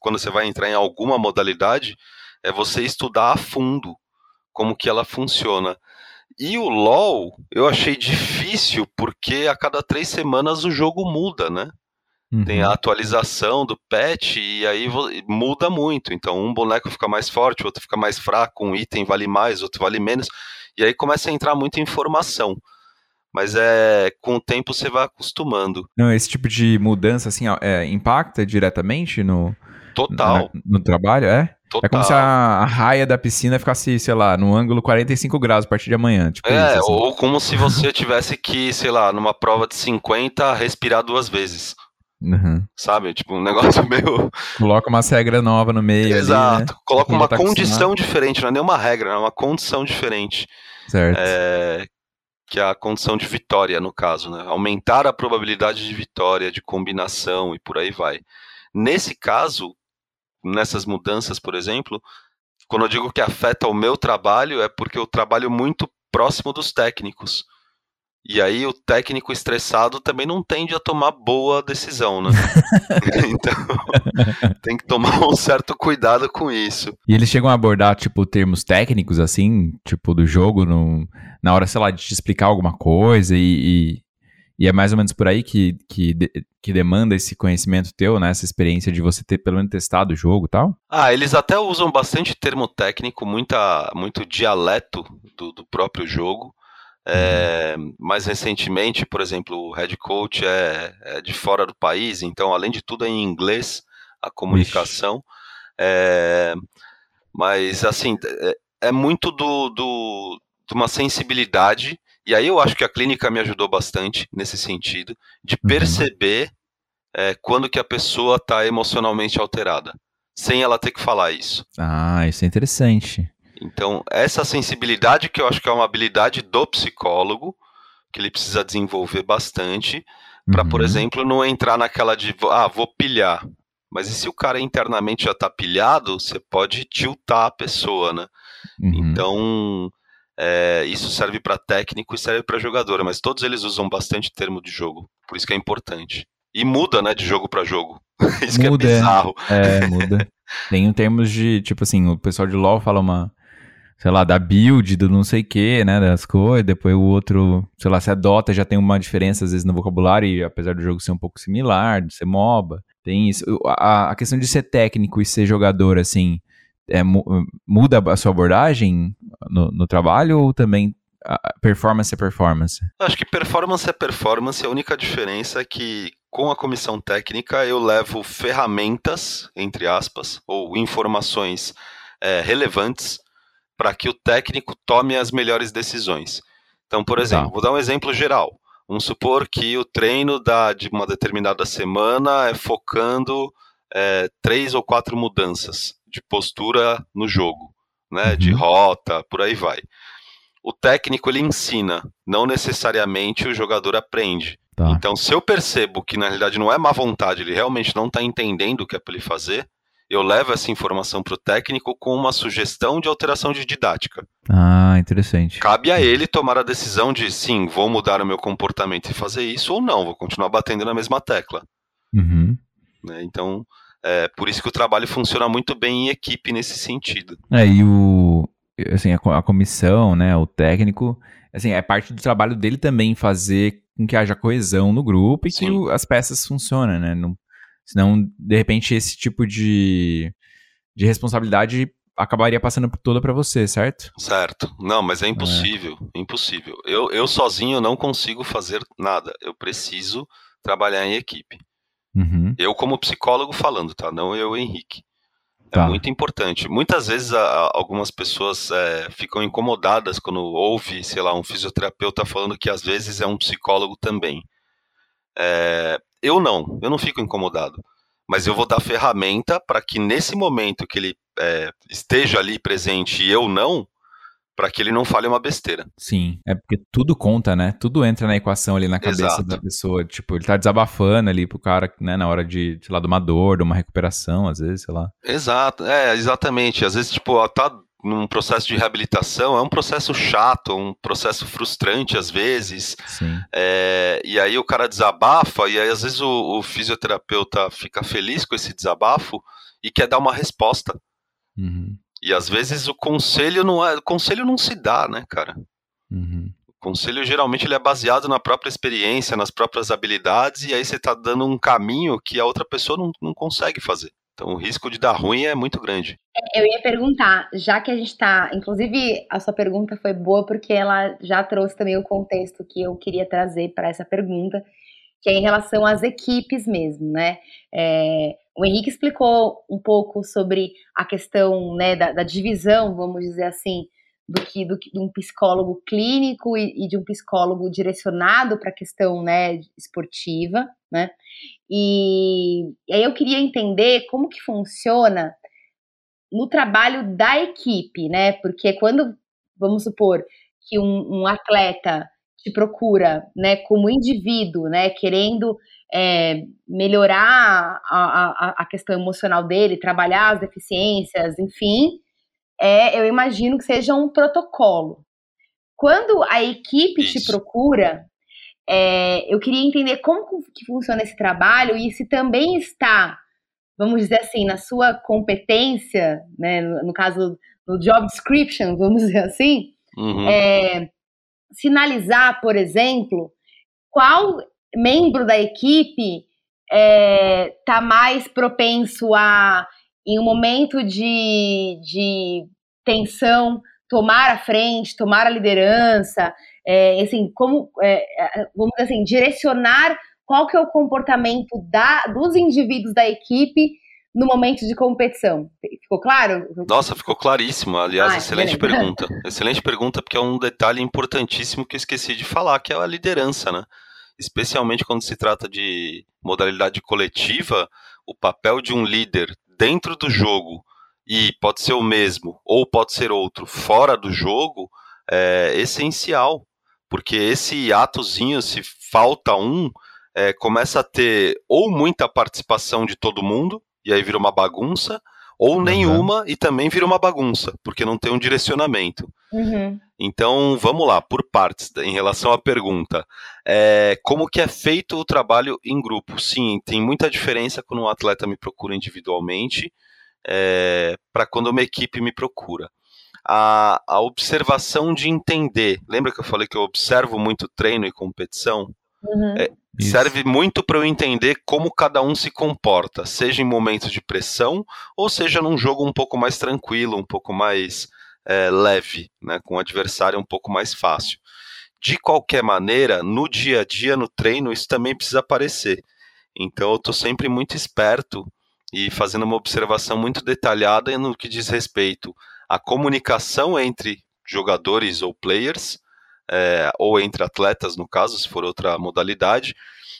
quando você vai entrar em alguma modalidade, é você estudar a fundo como que ela funciona. E o LoL eu achei difícil porque a cada três semanas o jogo muda, né? Uhum. Tem a atualização do patch e aí muda muito. Então um boneco fica mais forte, outro fica mais fraco, um item vale mais, outro vale menos. E aí começa a entrar muita informação. Mas é com o tempo você vai acostumando. Não, esse tipo de mudança assim é, impacta diretamente no, Total. no, no trabalho, é? Total. É como se a, a, raia da piscina ficasse, sei lá, no ângulo 45 graus a partir de amanhã. Tipo é, isso, assim. ou como se você tivesse que, sei lá, numa prova de 50, respirar duas vezes. Uhum. Sabe? Tipo, um negócio meio. Coloca uma regra nova no meio. Exato. Ali, né? Coloca uma tá condição diferente, não é nem uma regra, é uma condição diferente. Certo. É, que é a condição de vitória, no caso, né? Aumentar a probabilidade de vitória, de combinação e por aí vai. Nesse caso, nessas mudanças, por exemplo, quando eu digo que afeta o meu trabalho, é porque eu trabalho muito próximo dos técnicos. E aí o técnico estressado também não tende a tomar boa decisão, né? então tem que tomar um certo cuidado com isso. E eles chegam a abordar, tipo, termos técnicos, assim, tipo, do jogo, no, na hora, sei lá, de te explicar alguma coisa e, e é mais ou menos por aí que, que, que demanda esse conhecimento teu, né? Essa experiência de você ter pelo menos testado o jogo e tal? Ah, eles até usam bastante termo técnico, muita, muito dialeto do, do próprio jogo. É, uhum. mais recentemente, por exemplo, o head coach é, é, de fora do país, então, além de tudo, é em inglês a comunicação. É, mas, assim, é, é muito do, do, de uma sensibilidade e aí eu acho que a clínica me ajudou bastante nesse sentido, de uhum. perceber é, quando que a pessoa está emocionalmente alterada, sem ela ter que falar isso. Ah, isso é interessante. Então, essa sensibilidade que eu acho que é uma habilidade do psicólogo, que ele precisa desenvolver bastante, para, uhum. por exemplo, não entrar naquela de, ah, vou pilhar. Mas e se o cara internamente já está pilhado, você pode tiltar a pessoa, né? Uhum. Então, é, isso serve para técnico e serve para jogador, mas todos eles usam bastante termo de jogo, por isso que é importante. E muda, né, de jogo para jogo. isso muda, que é bizarro. É, muda. Tem um termos de, tipo assim, o pessoal de LoL fala uma sei lá, da build, do não sei o que, né, das coisas, depois o outro, sei lá, se é Dota já tem uma diferença às vezes no vocabulário, apesar do jogo ser um pouco similar, de ser MOBA, tem isso. A, a questão de ser técnico e ser jogador, assim, é, muda a sua abordagem no, no trabalho ou também performance é performance? Acho que performance é performance. A única diferença é que com a comissão técnica eu levo ferramentas, entre aspas, ou informações é, relevantes para que o técnico tome as melhores decisões. Então, por tá. exemplo, tá. vou dar um exemplo geral. Vamos supor que o treino da, de uma determinada semana é focando é, três ou quatro mudanças de postura no jogo, né, uhum. de rota, por aí vai o técnico ele ensina, não necessariamente o jogador aprende. Tá. Então, se eu percebo que na realidade não é má vontade, ele realmente não está entendendo o que é para ele fazer, eu levo essa informação para o técnico com uma sugestão de alteração de didática. Ah, interessante. Cabe a ele tomar a decisão de sim, vou mudar o meu comportamento e fazer isso, ou não, vou continuar batendo na mesma tecla. Uhum. Né? Então, é por isso que o trabalho funciona muito bem em equipe nesse sentido. É, e o, assim, a, a comissão, né, o técnico, assim, é parte do trabalho dele também fazer com que haja coesão no grupo e Sim. que o, as peças funcionem, né? Não, senão, de repente, esse tipo de, de responsabilidade acabaria passando toda para você, certo? Certo. Não, mas é impossível, é. impossível. Eu, eu sozinho não consigo fazer nada. Eu preciso trabalhar em equipe. Uhum. Eu como psicólogo falando, tá? Não eu, Henrique. É tá. muito importante. Muitas vezes a, algumas pessoas é, ficam incomodadas quando ouve, sei lá, um fisioterapeuta falando que às vezes é um psicólogo também. É, eu não, eu não fico incomodado. Mas eu vou dar ferramenta para que nesse momento que ele é, esteja ali presente e eu não, para que ele não fale uma besteira. Sim, é porque tudo conta, né? Tudo entra na equação ali na cabeça Exato. da pessoa. Tipo, ele tá desabafando ali pro cara, né, na hora de, sei lá, de uma dor, de uma recuperação, às vezes, sei lá. Exato, é, exatamente. Às vezes, tipo, tá num processo de reabilitação, é um processo chato, um processo frustrante às vezes. É, e aí o cara desabafa, e aí às vezes o, o, fisioterapeuta fica feliz com esse desabafo e quer dar uma resposta. Uhum. E às vezes o conselho não é, o conselho não se dá, né, cara? Uhum. O conselho geralmente ele é baseado na própria experiência, nas próprias habilidades, e aí você está dando um caminho que a outra pessoa não, não consegue fazer. Então o risco de dar ruim é muito grande. É, eu ia perguntar, já que a gente está. Inclusive, a sua pergunta foi boa porque ela já trouxe também o contexto que eu queria trazer para essa pergunta, que é em relação às equipes mesmo, né? É, o Henrique explicou um pouco sobre a questão né, da, da divisão, vamos dizer assim, do que, do que de um psicólogo clínico e, e de um psicólogo direcionado para a questão né, esportiva, né? E, e, aí eu queria entender como que funciona no trabalho da equipe, né? Porque quando, vamos supor, que um, um atleta te procura, né, como indivíduo, né, querendo é, melhorar a, a, a, questão emocional dele, trabalhar as deficiências, enfim, é, eu imagino que seja um protocolo. Quando a equipe Isso. te procura, é, eu queria entender como que funciona esse trabalho e se também está, vamos dizer assim, na sua competência, né, no, no caso no job description, vamos dizer assim, uhum. é, sinalizar, por exemplo, qual membro da equipe está é, tá mais propenso a, em um momento de, de tensão, tomar a frente, tomar a liderança, é, assim, como, é, é, vamos dizer assim, direcionar qual que é o comportamento da, dos indivíduos da equipe no momento de competição. Ficou claro? Nossa, ficou claríssimo. Aliás, ah, excelente beleza. pergunta. Excelente pergunta, porque é um detalhe importantíssimo que eu esqueci de falar, que é a liderança, né? Especialmente quando se trata de modalidade coletiva, o papel de um líder dentro do jogo, e pode ser o mesmo, ou pode ser outro, fora do jogo, é essencial. Porque esse atozinho, se falta um, é, começa a ter ou muita participação de todo mundo, e aí vira uma bagunça, ou uhum. nenhuma e também vira uma bagunça, porque não tem um direcionamento. Uhum. Então, vamos lá, por partes, em relação à pergunta. É, como que é feito o trabalho em grupo? Sim, tem muita diferença quando um atleta me procura individualmente é, para quando uma equipe me procura. a, a observação de entender. Lembra que eu falei que eu observo muito treino e competição? Uhum. É, serve muito para eu entender como cada um se comporta, seja em momentos de pressão ou seja num jogo um pouco mais tranquilo, um pouco mais é, leve, né, com o adversário um pouco mais fácil. De qualquer maneira, no dia a dia, no treino, isso também precisa aparecer. Então eu estou sempre muito esperto e fazendo uma observação muito detalhada no que diz respeito à comunicação entre jogadores ou players, é, ou entre atletas, no caso, se for outra modalidade,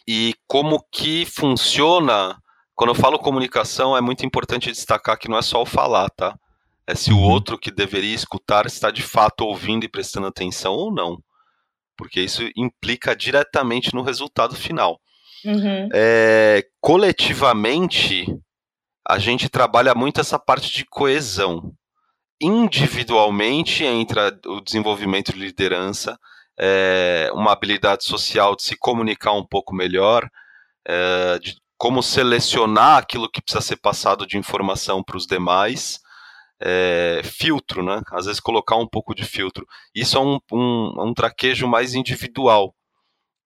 e como que funciona. Quando eu falo comunicação, é muito importante destacar que não é só o falar, tá? É se o uhum. outro que deveria escutar está de fato ouvindo e prestando atenção ou não. Porque isso implica diretamente no resultado final. Uhum. É, coletivamente, a gente trabalha muito essa parte de coesão. Individualmente, entra o desenvolvimento de liderança, é, uma habilidade social de se comunicar um pouco melhor, é, de como selecionar aquilo que precisa ser passado de informação para os demais. É, filtro, né? Às vezes colocar um pouco de filtro. Isso é um, um, um traquejo mais individual.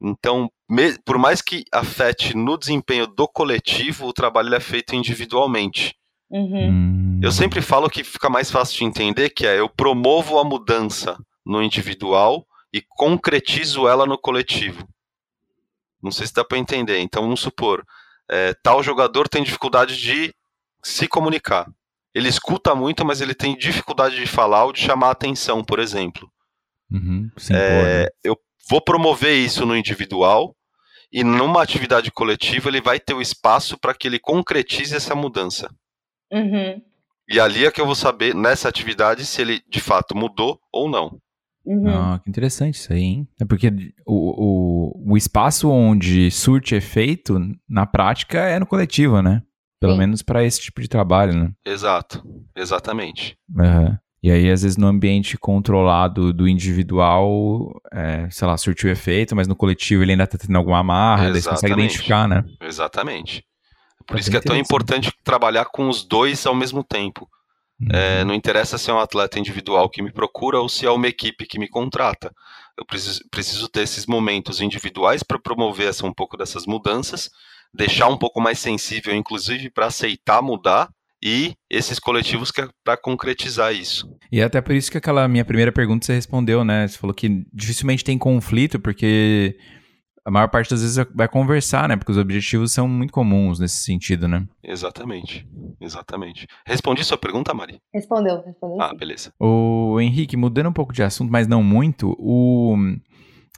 Então, me, por mais que afete no desempenho do coletivo, o trabalho é feito individualmente. Uhum. Hum. Eu sempre falo que fica mais fácil de entender que é eu promovo a mudança no individual e concretizo ela no coletivo. Não sei se dá para entender. Então, vamos supor, é, tal jogador tem dificuldade de se comunicar. Ele escuta muito, mas ele tem dificuldade de falar ou de chamar a atenção, por exemplo. Uhum, é, eu vou promover isso no individual e numa atividade coletiva ele vai ter o espaço para que ele concretize essa mudança. Uhum. E ali é que eu vou saber, nessa atividade, se ele de fato mudou ou não. Uhum. Ah, que interessante isso aí, hein? É porque o, o, o espaço onde surte efeito, na prática, é no coletivo, né? Pelo Sim. menos para esse tipo de trabalho, né? Exato, exatamente. Uhum. E aí, às vezes, no ambiente controlado do individual, é, sei lá, surtiu efeito, mas no coletivo ele ainda tá tendo alguma amarra, daí você consegue identificar, né? Exatamente. Por tá isso que é tão importante trabalhar com os dois ao mesmo tempo. Uhum. É, não interessa se é um atleta individual que me procura ou se é uma equipe que me contrata. Eu preciso, preciso ter esses momentos individuais para promover essa, um pouco dessas mudanças, deixar um pouco mais sensível, inclusive, para aceitar mudar e esses coletivos que é para concretizar isso. E é até por isso que aquela minha primeira pergunta você respondeu, né? Você falou que dificilmente tem conflito, porque a maior parte das vezes vai conversar, né? Porque os objetivos são muito comuns nesse sentido, né? Exatamente, exatamente. Respondi sua pergunta, Mari? Respondeu, respondeu. Ah, beleza. O Henrique, mudando um pouco de assunto, mas não muito, o...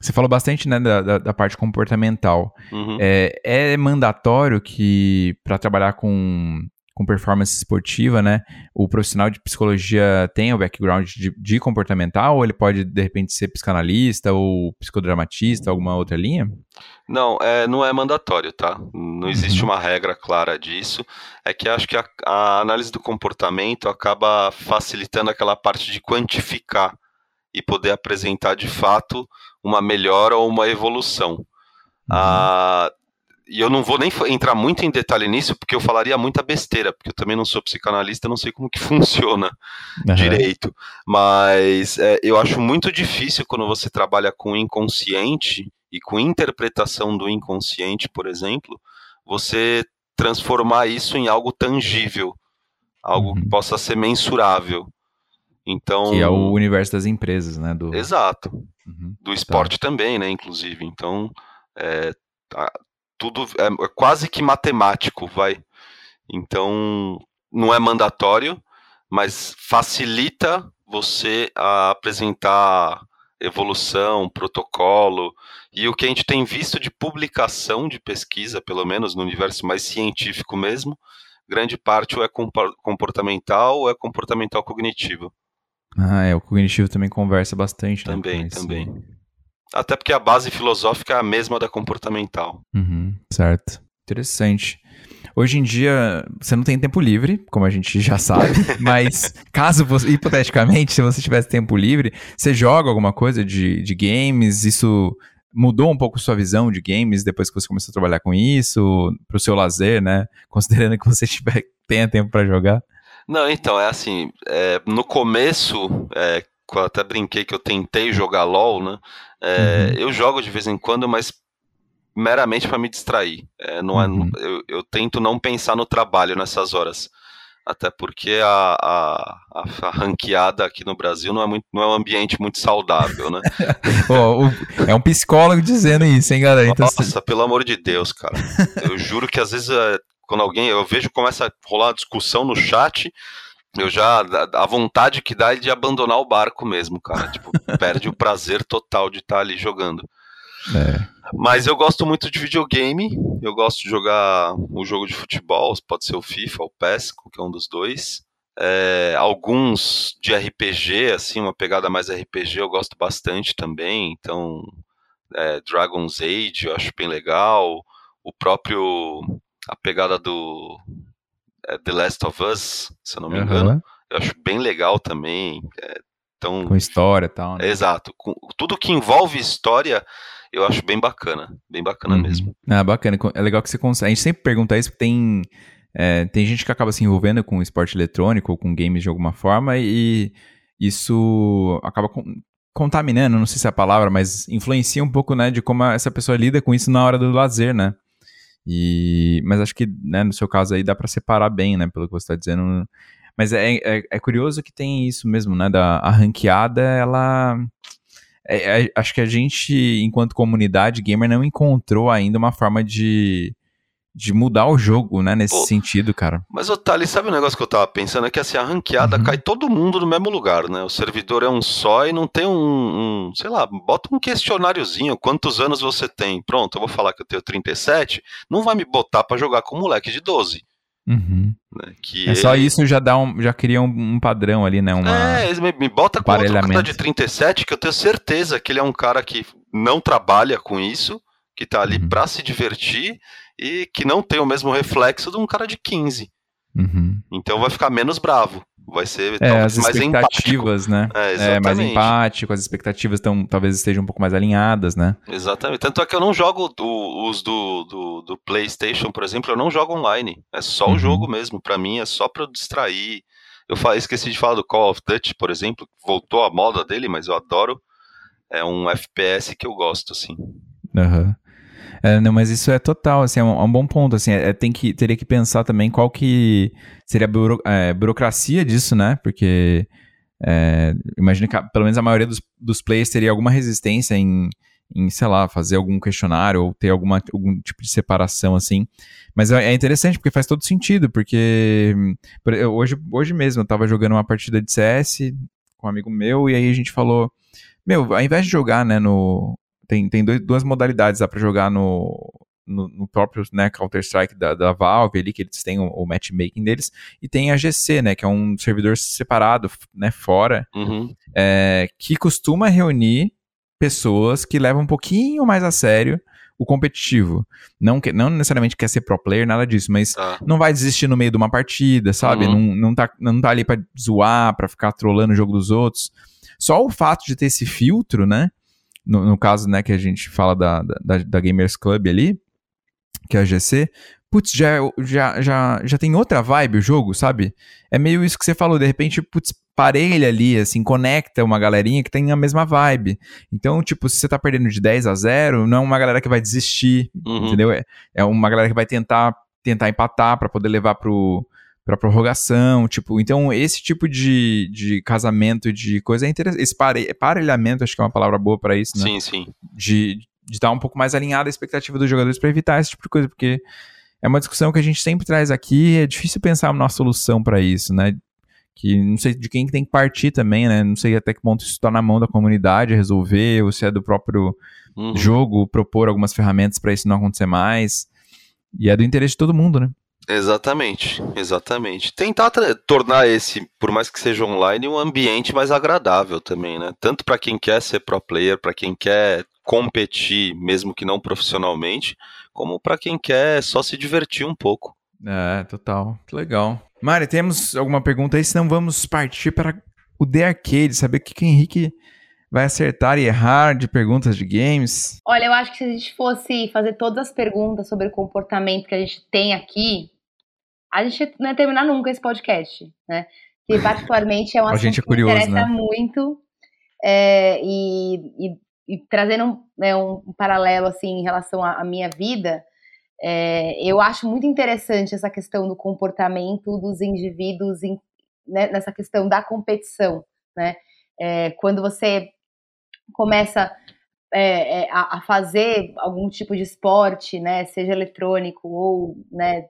Você falou bastante né, da, da, da parte comportamental. Uhum. É, é mandatório que para trabalhar com com performance esportiva, né? O profissional de psicologia tem o background de, de comportamental ou ele pode, de repente, ser psicanalista ou psicodramatista, alguma outra linha? Não, é, não é mandatório, tá? Não existe uhum. uma regra clara disso. É que acho que a, a análise do comportamento acaba facilitando aquela parte de quantificar e poder apresentar de fato uma melhora ou uma evolução. Uhum. Ah, e eu não vou nem entrar muito em detalhe nisso, porque eu falaria muita besteira, porque eu também não sou psicanalista, não sei como que funciona uhum. direito. Mas é, eu acho muito difícil quando você trabalha com inconsciente e com interpretação do inconsciente, por exemplo, você transformar isso em algo tangível, algo uhum. que possa ser mensurável. Então, que é o universo das empresas, né? Do... Exato. Uhum. Do esporte tá. também, né? Inclusive. Então, é, tá, tudo é, é quase que matemático, vai. Então, não é mandatório, mas facilita você a apresentar evolução, protocolo, e o que a gente tem visto de publicação de pesquisa, pelo menos no universo mais científico mesmo, grande parte ou é comportamental ou é comportamental cognitivo. Ah, é, o cognitivo também conversa bastante, né? Também, também. Até porque a base filosófica é a mesma da comportamental. Uhum, certo. Interessante. Hoje em dia, você não tem tempo livre, como a gente já sabe, mas caso você, hipoteticamente, se você tivesse tempo livre, você joga alguma coisa de, de games, isso mudou um pouco sua visão de games depois que você começou a trabalhar com isso, pro seu lazer, né? Considerando que você tiver, tenha tempo para jogar. Não, então, é assim, é, no começo, é, eu até brinquei que eu tentei jogar LOL, né? É, uhum. Eu jogo de vez em quando, mas meramente para me distrair. É, não é, uhum. eu, eu, tento não pensar no trabalho nessas horas. Até porque a, a, a, ranqueada aqui no Brasil não é, muito, não é um ambiente muito saudável, né? oh, é um psicólogo dizendo isso, hein, galera? Então, Nossa, pelo amor de Deus, cara. Eu juro que às vezes, é, quando alguém, eu vejo começa a rolar uma discussão no chat, eu já, a vontade que dá é de abandonar o barco mesmo, cara. Tipo, perde o prazer total de estar ali jogando. É. Mas eu gosto muito de videogame. Eu gosto de jogar um jogo de futebol, pode ser o FIFA ou o PES, qualquer um dos dois. É, alguns de RPG, assim, uma pegada mais RPG, eu gosto bastante também. Então, é, Dragon's Age, eu acho bem legal. O próprio. A pegada do é, The Last of Us, se eu não me uhum. engano, eu acho bem legal também. É, então, com história e tal. Né? Exato. Com, tudo que envolve história eu acho bem bacana, bem bacana uhum. mesmo. Ah, bacana. É legal que você consegue. A gente sempre pergunta isso porque tem, é, tem gente que acaba se envolvendo com esporte eletrônico ou com games de alguma forma e isso acaba com, contaminando, não sei se é a palavra, mas influencia um pouco, né, de como essa pessoa lida com isso na hora do lazer, né? E, mas acho que, né, no seu caso aí dá para separar bem, né, pelo que você está dizendo. Mas é, é, é, curioso que tem isso mesmo, né, da a ranqueada, ela é, é, acho que a gente, enquanto comunidade gamer, não encontrou ainda uma forma de, de mudar o jogo, né? Nesse Pô, sentido, cara. Mas, Otali, sabe o um negócio que eu tava pensando? É que assim, a ranqueada uhum. cai todo mundo no mesmo lugar, né? O servidor é um só e não tem um, um, sei lá, bota um questionáriozinho. Quantos anos você tem? Pronto, eu vou falar que eu tenho 37. Não vai me botar para jogar com um moleque de 12. Uhum. Né, é só isso já dá um, já cria um, um padrão ali, né? Uma, é, me, me bota com outro cara de 37 que eu tenho certeza que ele é um cara que não trabalha com isso, que tá ali uhum. pra se divertir e que não tem o mesmo reflexo de um cara de 15. Uhum. Então vai ficar menos bravo. Vai ser é, talvez mais expectativas, né? É, é, mais empático, as expectativas tão, talvez estejam um pouco mais alinhadas, né? Exatamente. Tanto é que eu não jogo do, os do, do, do, PlayStation, por exemplo, eu não jogo online. É só uhum. o jogo mesmo. Para mim é só para eu distrair. Eu esqueci de falar do Call of Duty, por exemplo, voltou a moda dele, mas eu adoro. É um FPS que eu gosto, assim. Aham. Uhum. É, não, mas isso é total, assim, é um, é um bom ponto, assim, é, tem que, teria que pensar também qual que seria a buro, é, burocracia disso, né, porque é, imagino que pelo menos a maioria dos, dos players teria alguma resistência em, em, sei lá, fazer algum questionário ou ter alguma, algum tipo de separação, assim, mas é, é interessante porque faz todo sentido, porque hoje, hoje mesmo eu tava jogando uma partida de CS com um amigo meu e aí a gente falou, meu, ao invés de jogar, né, no, tem, tem dois, duas modalidades, dá pra jogar no, no, no próprio né, Counter-Strike da, da, Valve ali, que eles têm o, o, matchmaking deles, e tem a GC, né, que é um servidor separado, né, fora, uhum. é, que costuma reunir pessoas que levam um pouquinho mais a sério o competitivo. Não, que, não necessariamente quer ser pro player, nada disso, mas ah. não vai desistir no meio de uma partida, sabe? Uhum. Não, não, tá, não tá ali pra zoar, pra ficar trolando o jogo dos outros. Só o fato de ter esse filtro, né? No, no caso, né, que a gente fala da, da, da Gamers Club ali, que é a GC, putz, já, já, já, já tem outra vibe o jogo, sabe? É meio isso que você falou, de repente, putz, parelha ali, assim, conecta uma galerinha que tem a mesma vibe. Então, tipo, se você tá perdendo de 10 a 0, não é uma galera que vai desistir, uhum. entendeu? É, é uma galera que vai tentar, tentar empatar para poder levar pro, para prorrogação, tipo, então esse tipo de, de casamento de coisa é interessante, esse pare, parelhamento acho que é uma palavra boa para isso, né? Sim, sim. De, de estar um pouco mais alinhado à expectativa dos jogadores para evitar esse tipo de coisa, porque é uma discussão que a gente sempre traz aqui, é difícil pensar uma solução para isso, né? Que não sei de quem que tem que partir também, né? Não sei até que ponto isso está na mão da comunidade resolver, ou se é do próprio uhum. jogo propor algumas ferramentas para isso não acontecer mais. E é do interesse de todo mundo, né? Exatamente, exatamente. Tentar tornar esse, por mais que seja online, um ambiente mais agradável também, né? Tanto para quem quer ser pro player, para quem quer competir, mesmo que não profissionalmente, como para quem quer só se divertir um pouco. É, total. Que legal. Mari, temos alguma pergunta aí? Senão vamos partir para o The Arcade, saber o que, que o Henrique vai acertar e errar de perguntas de games? Olha, eu acho que se a gente fosse fazer todas as perguntas sobre o comportamento que a gente tem aqui, a gente não ia terminar nunca esse podcast, né? Que particularmente é um A gente é assunto que me curioso, interessa né? muito. é, e, e- e trazendo um, né, um paralelo assim em relação à, à minha vida, é, eu acho muito interessante essa questão do comportamento dos indivíduos em- né, nessa questão da competição, né? É, quando você começa é, é, a, a fazer algum tipo de esporte, né, seja eletrônico ou né,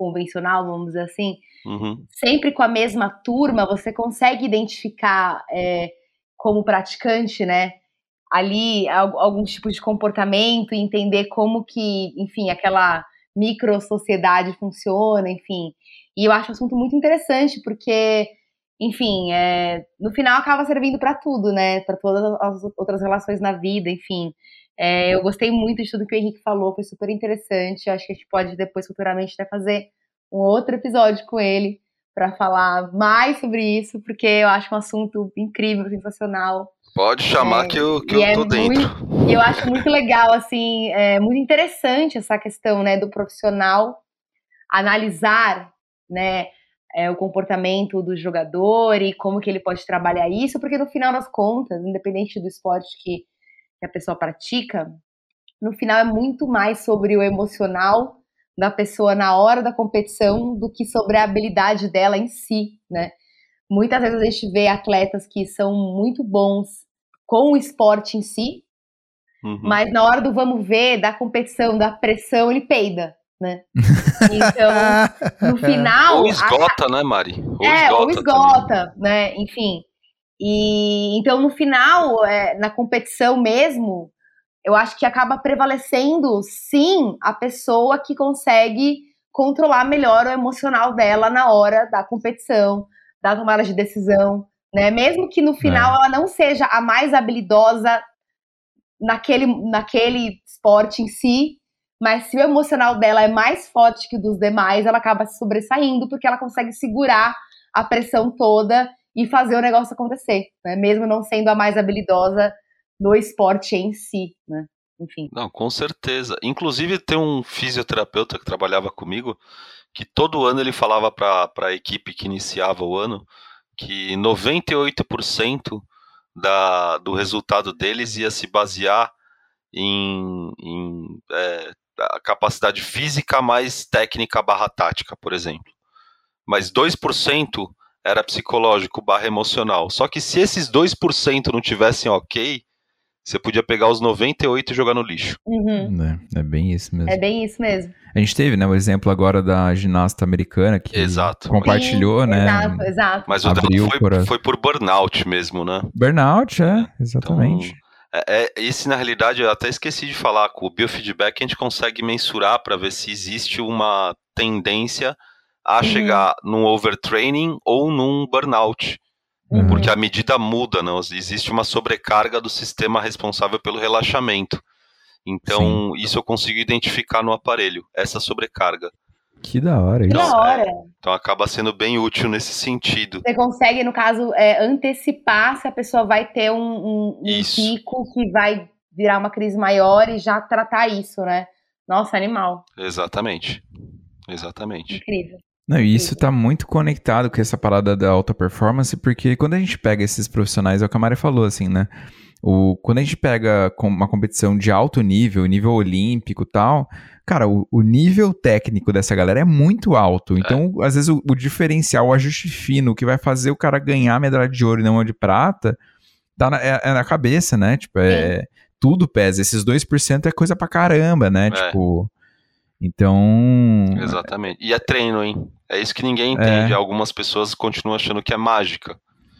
convencional, vamos dizer assim, Uhum. sempre com a mesma turma, você consegue identificar é, como praticante, né, ali al- algum tipo de comportamento e entender como que, enfim, aquela micro sociedade funciona, enfim. E eu acho o assunto muito interessante porque, enfim, é, no final acaba servindo para tudo, né, para todas as outras relações na vida, enfim. É, eu gostei muito de tudo que o Henrique falou, foi super interessante. Eu acho que a gente pode depois futuramente até fazer um outro episódio com ele para falar mais sobre isso, porque eu acho um assunto incrível, sensacional. Pode chamar É, que eu, que eu é tô dentro. E eu acho muito legal, assim, é muito interessante essa questão, né, do profissional analisar, né, é, o comportamento do jogador e como que ele pode trabalhar isso, porque no final das contas, independente do esporte que, que a pessoa pratica, no final é muito mais sobre o emocional da pessoa na hora da competição do que sobre a habilidade dela em si, né? Muitas vezes a gente vê atletas que são muito bons com o esporte em si, Uhum. mas na hora do vamos ver, da competição, da pressão, ele peida, né? Então, no final. Ou a- esgota, né, Mari? Ou é, ou também. esgota, né? Enfim. E então, no final, é, na competição mesmo, eu acho que acaba prevalecendo, sim, a pessoa que consegue controlar melhor o emocional dela na hora da competição, da tomada de decisão, né? Mesmo que no final ela não seja a mais habilidosa naquele, naquele esporte em si, mas se o emocional dela é mais forte que o dos demais, ela acaba se sobressaindo porque ela consegue segurar a pressão toda e fazer o negócio acontecer, né? Mesmo não sendo a mais habilidosa no esporte em si, né? Enfim. Não, com certeza. Inclusive, tem um fisioterapeuta que trabalhava comigo que todo ano ele falava para a equipe que iniciava o ano que 98% da, do resultado deles ia se basear em, em é, a capacidade física mais técnica barra tática, por exemplo. Mas 2% era psicológico barra emocional. Só que se esses 2% não tivessem ok, você podia pegar os 98 e jogar no lixo. Uhum. É, é bem isso mesmo. É bem isso mesmo. A gente teve, né, o exemplo agora da ginasta americana que Exato. compartilhou, Sim, né? Exato, exato. Mas o dela foi, por- foi por burnout mesmo, né? Burnout, é, exatamente. É, é, esse, na realidade, eu até esqueci de falar, com o biofeedback a gente consegue mensurar para ver se existe uma tendência a Uhum. chegar num overtraining ou num burnout. Uhum. Porque a medida muda, não? existe uma sobrecarga do sistema responsável pelo relaxamento. Então, isso eu consigo identificar no aparelho, essa sobrecarga. Que da hora Que isso. da hora. Então acaba sendo bem útil nesse sentido. Você consegue, no caso, é, antecipar se a pessoa vai ter um, um- um pico que vai virar uma crise maior e já tratar isso, né? Nossa, animal. Exatamente. Exatamente. Incrível. Não, e isso tá muito conectado com essa parada da alta performance, porque quando a gente pega esses profissionais, é o que a Mari falou, assim, né? O, quando a gente pega com uma competição de alto nível, nível olímpico e tal, cara, o, o nível técnico dessa galera é muito alto. Então, às vezes, o, o diferencial, o ajuste fino, o que vai fazer o cara ganhar a medalha de ouro e não a de prata, tá na, é, é na cabeça, né? Tipo, é, tudo pesa. Esses 2% é coisa pra caramba, né? É. Tipo. Então. Exatamente. E é treino, hein? É isso que ninguém entende. É. Algumas pessoas continuam achando que é mágica.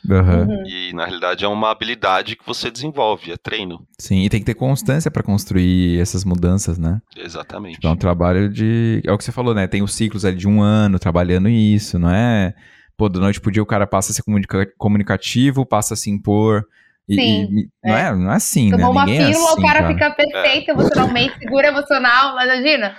Uhum. E na realidade é uma habilidade que você desenvolve, é treino. Sim, e tem que ter constância pra construir essas mudanças, né? Exatamente. Tipo, é um trabalho de. É o que você falou, né? Tem os ciclos ali de um ano trabalhando isso, não é? Pô, da noite pro dia o cara passa a ser comunica- comunicativo, passa a se impor. E, Sim, e- não, é. não é assim, Tomou né? uma Ninguém é pílula, assim, o cara, cara. fica perfeito emocionalmente, seguro emocional, mas imagina.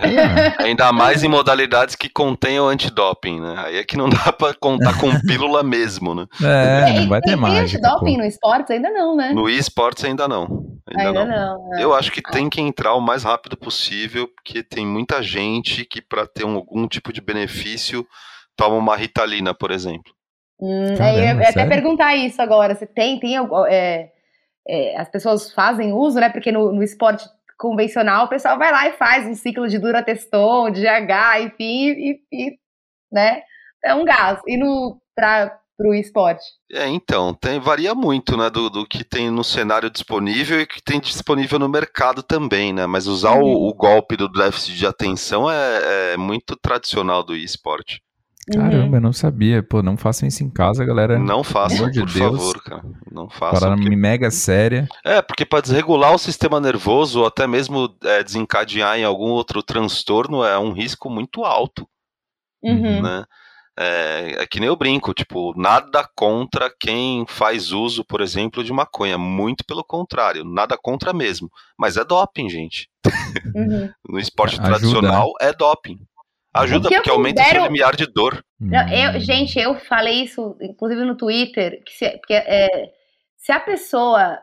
É. Ainda mais em modalidades que contenham antidoping, né? Aí é que não dá pra contar com pílula mesmo, né? É, não vai e ter tem mágica. antidoping pô. no esportes? Ainda não, né? No esportes ainda não. Ainda, Ainda não. não é. Eu acho que tem que entrar o mais rápido possível, porque tem muita gente que, para ter um, algum tipo de benefício, toma uma ritalina, por exemplo. Hum, Caramba, eu ia até perguntar isso agora. Você tem, tem é, é, as pessoas fazem uso, né? Porque no, no, esporte convencional o pessoal vai lá e faz um ciclo de durateston, de GH, enfim, e, e né? É um gás. E no para o esporte? É, então, tem, varia muito, né, do, do que tem no cenário disponível e que tem disponível no mercado também, né, mas usar uhum. o, o, golpe do déficit de atenção é, é muito tradicional do esporte. Caramba, uhum. eu não sabia. Pô, não façam isso em casa, galera. Não façam, de por Deus. favor, cara. Não façam. Para porque... mega séria. É, porque para desregular o sistema nervoso ou até mesmo é, desencadear em algum outro transtorno é um risco muito alto. Uhum. Né? É, é, que nem eu brinco, tipo, nada contra quem faz uso, por exemplo, de maconha. Muito pelo contrário, nada contra mesmo. Mas é doping, gente. Uhum. no esporte Ajuda. tradicional é doping. Ajuda porque, porque aumenta considero... o seu limiar de dor. Não, eu, hum. gente, eu falei isso, inclusive no Twitter, que se, porque, é, se a pessoa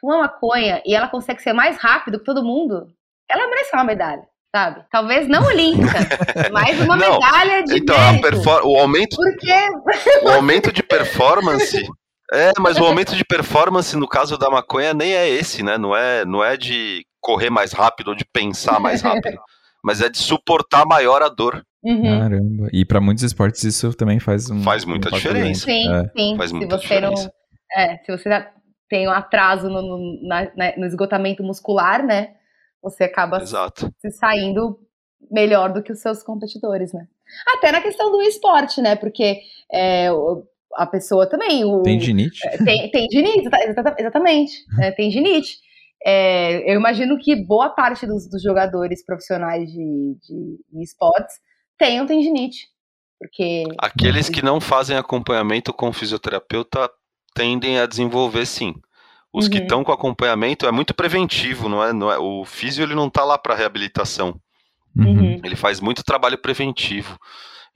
fuma maconha e ela consegue ser mais rápido que todo mundo, ela merece uma medalha, sabe? Talvez não olímpica, mas uma não, medalha de então, o aumento, porque... o aumento de performance é, mas o aumento de performance no caso da maconha nem é esse, né? Não é, não é de correr mais rápido ou de pensar mais rápido mas é de suportar maior a dor. Uhum. Caramba. E para muitos esportes isso também faz um, faz muita um diferença. Sim, é. sim. Faz muita se você diferença. não, é, se você tem um atraso no, no, na, no esgotamento muscular, né? Você acaba Exato. se saindo melhor do que os seus competidores, né? Até na questão do esporte, né? Porque é, a pessoa também. O, tem ginite? É, tem, tem ginite, exatamente. É, tem ginite. É, eu imagino que boa parte dos, dos jogadores profissionais de, de, esportes tenham tendinite. Porque. Aqueles que não fazem acompanhamento com fisioterapeuta tendem a desenvolver sim. Os uhum. que estão com acompanhamento é muito preventivo, não é? Não é o físio ele não está lá para reabilitação. Uhum. Ele faz muito trabalho preventivo.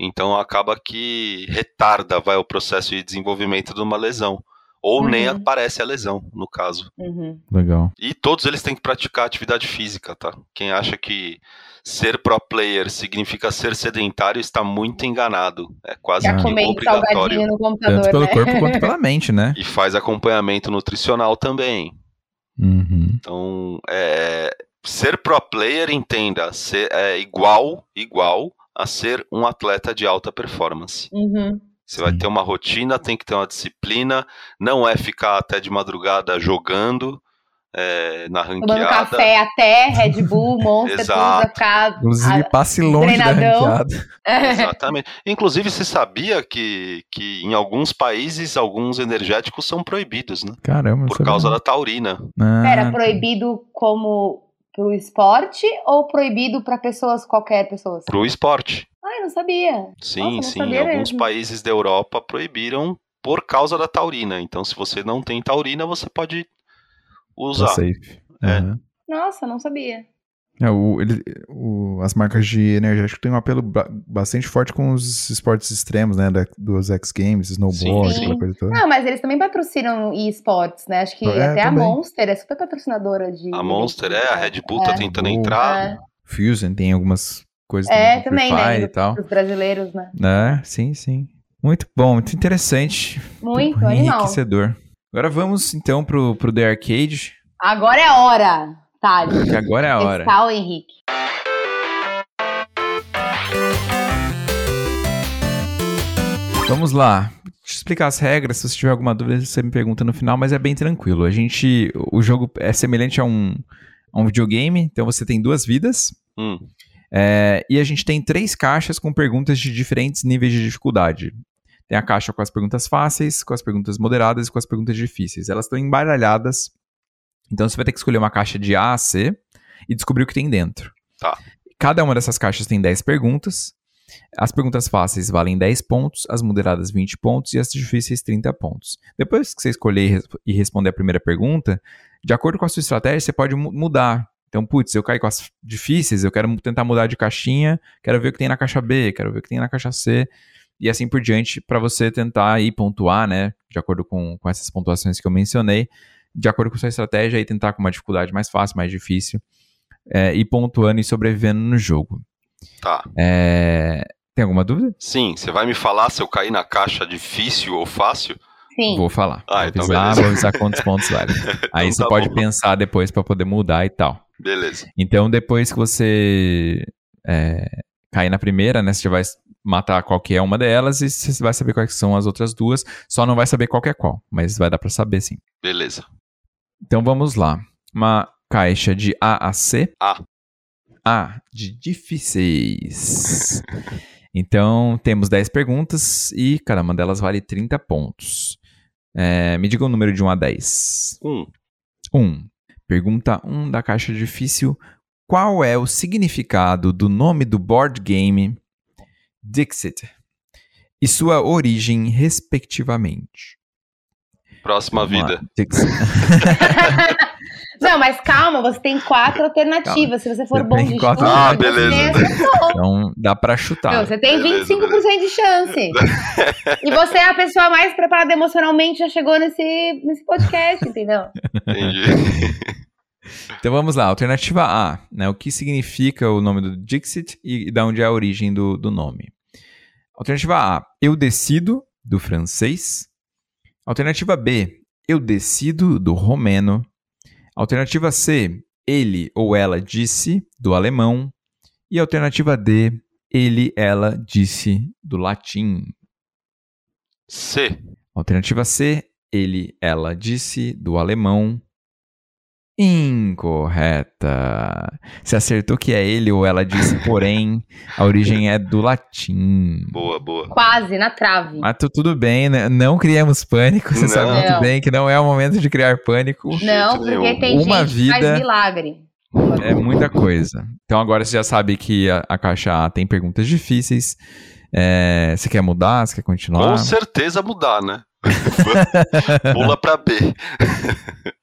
Então acaba que retarda vai o processo de desenvolvimento de uma lesão ou uhum. nem aparece a lesão, no caso. Uhum. Legal. E todos eles têm que praticar atividade física, tá? Quem acha que ser pro player significa ser sedentário está muito enganado. É quase que obrigatório. No computador, Tanto pelo né? corpo quanto pela mente, né? E faz acompanhamento nutricional também. Uhum. Então, é, ser pro player, entenda, ser, é igual, igual a ser um atleta de alta performance. Uhum. Você vai ter uma rotina, tem que ter uma disciplina, não é ficar até de madrugada jogando é, na ranqueada. Tomando café até, Red Bull, Monster, Exato. tudo ficar... Inclusive, passe longe da ranqueada. Exatamente. Inclusive, você sabia que, que em alguns países, alguns energéticos são proibidos, né? Caramba. Por causa da taurina. Ah, Pera, proibido como pro esporte ou proibido para pessoas, qualquer pessoa? Pro esporte. Ah, eu não sabia. Sim, Nossa, sim. Sabia Alguns mesmo. países da Europa proibiram por causa da taurina. Então, se você não tem taurina, você pode usar. Tá safe. É. Uhum. Nossa, não sabia. É, o, ele, o, as marcas de energético têm um apelo bastante forte com os esportes extremos, né? Da, dos X Games, snowboard, sim, sim. coisa toda. Não, mas eles também patrocinam esportes, né? Acho que é, até também. a Monster é super patrocinadora de. A Monster é, a Red Bull tá é. tentando entrar. É. Fusion tem algumas coisas É, também, né? E tal. Os brasileiros, né? É, sim, sim. Muito bom, muito interessante. Muito, muito animal. Enriquecedor. Agora vamos então pro, pro The Arcade. Agora é a hora, Thales. Agora é a hora. Está o Henrique. Vamos lá. Deixa eu explicar as regras. Se você tiver alguma dúvida, você me pergunta no final, mas é bem tranquilo. A gente. O jogo é semelhante a um, a um videogame, então você tem duas vidas. Hum. É, e a gente tem três caixas com perguntas de diferentes níveis de dificuldade. Tem a caixa com as perguntas fáceis, com as perguntas moderadas e com as perguntas difíceis. Elas estão embaralhadas. Então você vai ter que escolher uma caixa de A a C e descobrir o que tem dentro. Tá. Cada uma dessas caixas tem 10 perguntas. As perguntas fáceis valem 10 pontos, as moderadas 20 pontos e as difíceis 30 pontos. Depois que você escolher e responder a primeira pergunta, de acordo com a sua estratégia, você pode mudar. Então, putz, eu caio com as difíceis, eu quero tentar mudar de caixinha, quero ver o que tem na caixa B, quero ver o que tem na caixa C, e assim por diante, para você tentar aí pontuar, né, de acordo com, com essas pontuações que eu mencionei, de acordo com sua estratégia e tentar com uma dificuldade mais fácil, mais difícil, é, e pontuando e sobrevivendo no jogo. Tá. É, tem alguma dúvida? Sim, você vai me falar se eu cair na caixa difícil ou fácil? Sim. Vou falar. Ah, vou então avisar, beleza. vou avisar quantos pontos vale. Aí Então você tá pode bom. pensar depois para poder mudar e tal. Beleza. Então, depois que você é, cair na primeira, né? Você vai matar qualquer uma delas e você vai saber quais são as outras duas. Só não vai saber qual é qual, mas vai dar pra saber sim. Beleza. Então vamos lá. Uma caixa de A a C. A. A de difíceis. então temos 10 perguntas e cada uma delas vale 30 pontos. É, me diga o número de 1 a 10. Um. 1. Pergunta 1 da caixa difícil. Qual é o significado do nome do board game Dixit e sua origem, respectivamente? Próxima Vamos vida. Não, mas calma, você tem quatro alternativas. Se você for Você bom de quatro chute, Ah, você beleza. acertou. Então dá pra chutar. Meu, você tem Beleza, 25% de chance. e você é a pessoa mais preparada emocionalmente, já chegou nesse, nesse podcast, entendeu? Entendi. Então vamos lá, alternativa A, né? O que significa o nome do Dixit e, e da onde é a origem do, do nome. Alternativa A, eu decido, do francês. Alternativa B, eu decido, do romeno. Alternativa C, ele ou ela disse, do alemão. E alternativa D, ele, ela disse, do latim. C. Alternativa C, ele, ela disse, do alemão. Incorreta. Você acertou que é ele ou ela disse, porém, a origem é do latim. Boa, boa. Quase, na trave. Mas tu- tudo bem, né? Não criamos pânico. Você Não. sabe muito bem que não é o momento de criar pânico. Não, porque tem Uma gente que faz vida- milagre. É muita coisa. Então agora você já sabe que a, a caixa A tem perguntas difíceis. É, você quer mudar? Você quer continuar? Com certeza mudar, né? Pula pra B.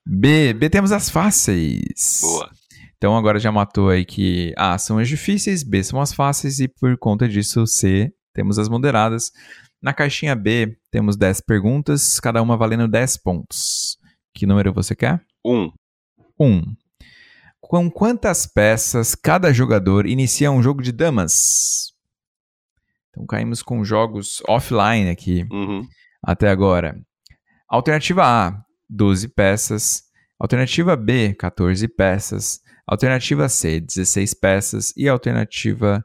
B, B temos as fáceis. Boa. Então agora já matou aí que A são as difíceis, B são as fáceis e por conta disso C temos as moderadas. Na caixinha B temos 10 perguntas, cada uma valendo 10 pontos. Que número você quer? Um. 1. Com quantas peças cada jogador inicia um jogo de damas? Então caímos com jogos offline aqui Uhum. Até agora. Alternativa A, 12 peças. Alternativa B, 14 peças. Alternativa C, 16 peças. E alternativa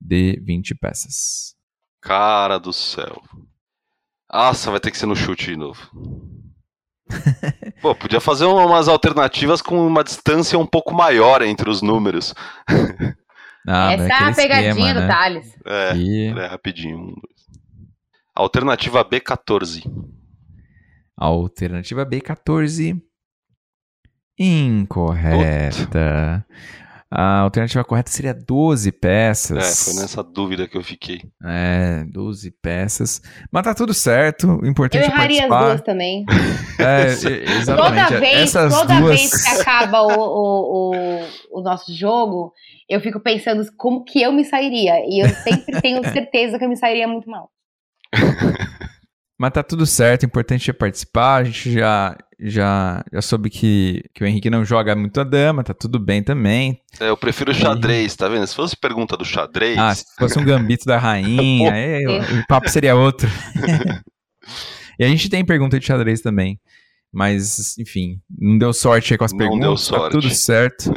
D, 20 peças. Cara do céu. Nossa, vai ter que ser no chute de novo. Pô, podia fazer umas alternativas com uma distância um pouco maior entre os números. Ah, Essa é a pegadinha esquema, do né? Thales. É, E é rapidinho. Um, dois. Alternativa B, 14. alternativa B, 14. Incorreta. A alternativa correta seria 12 É, peças. foi nessa dúvida que eu fiquei. É, 12 peças. Mas tá tudo certo. O Eu importante é erraria as participar. duas também. É, exatamente. Toda vez, Essas toda duas. vez que acaba o, o, o, o nosso jogo, eu fico pensando como que eu me sairia. E eu sempre tenho certeza que eu me sairia muito mal. Mas tá tudo certo, o importante é participar. A gente já, já, já soube que, que o Henrique não joga muito a dama, tá tudo bem também. É, eu prefiro xadrez, tá vendo? Se fosse pergunta do xadrez. Ah, se fosse um gambito da rainha, aí o, o papo seria outro. e a gente tem pergunta de xadrez também. Mas, enfim, não deu sorte aí com as Não perguntas. deu Tá sorte. tudo certo.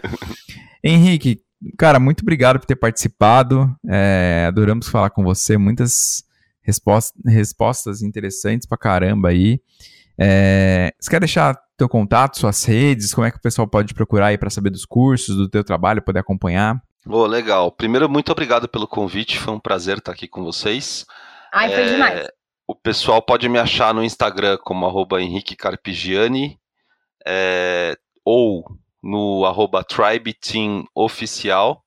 Henrique, cara, muito obrigado por ter participado. É, adoramos falar com você. Muitas respostas, respostas interessantes pra caramba aí. É, você quer deixar teu contato, suas redes? Como é que o pessoal pode procurar aí pra saber dos cursos, do teu trabalho, poder acompanhar? Ô, legal. Primeiro, muito obrigado pelo convite. Foi um prazer estar aqui com vocês. Ai, foi É, demais. O pessoal pode me achar no Instagram como arroba Henrique Carpigiani é, ou no arroba Tribe Team Oficial,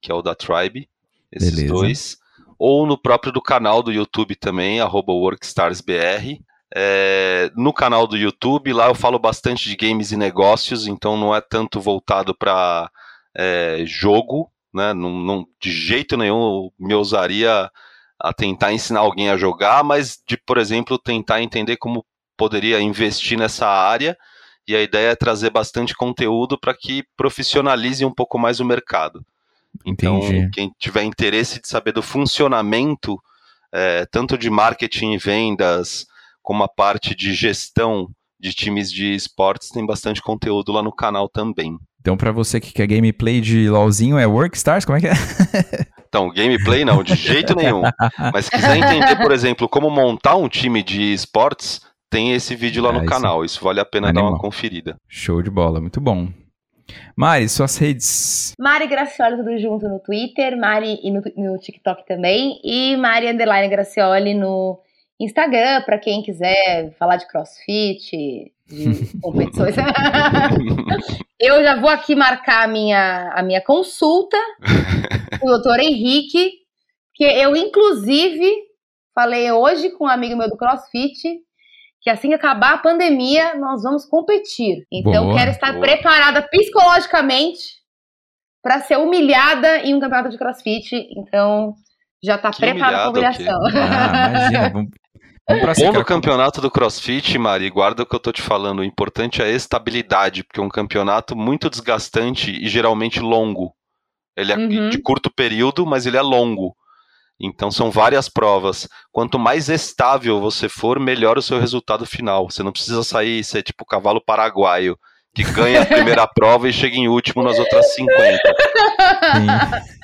que é o da Tribe, esses Beleza. dois. Ou no próprio do canal do YouTube também, WorkstarsBR. É, no canal do YouTube, lá eu falo bastante de games e negócios, então não é tanto voltado para jogo, né? Não, não- de jeito nenhum eu me ousaria a tentar ensinar alguém a jogar, mas de, por exemplo, tentar entender como poderia investir nessa área e a ideia é trazer bastante conteúdo para que profissionalize um pouco mais o mercado. Então, Entendi. quem tiver interesse de saber do funcionamento, é, tanto de marketing e vendas, como a parte de gestão de times de esportes, tem bastante conteúdo lá no canal também. Então, para você que quer gameplay de LoLzinho, é Workstars? Como é que é? Então, gameplay não, de jeito nenhum. Mas se quiser entender, por exemplo, como montar um time de esportes, tem esse vídeo lá no ah, canal. Isso vale a pena Animal. dar uma conferida. Show de bola, muito bom. Mari, suas redes. Mari Gracioli, tudo junto no Twitter, Mari e no, no TikTok também, e Mari Underline Gracioli no Instagram, para quem quiser falar de crossfit, de competições. eu já vou aqui marcar a minha, a minha consulta com o doutor Henrique, que eu, inclusive, falei hoje com um amigo meu do CrossFit que assim que acabar a pandemia, nós vamos competir. Então, boa, quero estar boa. preparada psicologicamente para ser humilhada em um campeonato de crossfit. Então, já está preparada para a humilhação. Ah, imagina, vamos, Bom campeonato do CrossFit, Mari, guarda o que eu tô te falando. O importante é a estabilidade, porque é um campeonato muito desgastante e geralmente longo. Ele é uhum. de curto período, mas ele é longo. Então são várias provas. Quanto mais estável você for, melhor o seu resultado final. Você não precisa sair ser tipo o cavalo paraguaio, que ganha a primeira prova e chega em último nas outras 50. Sim.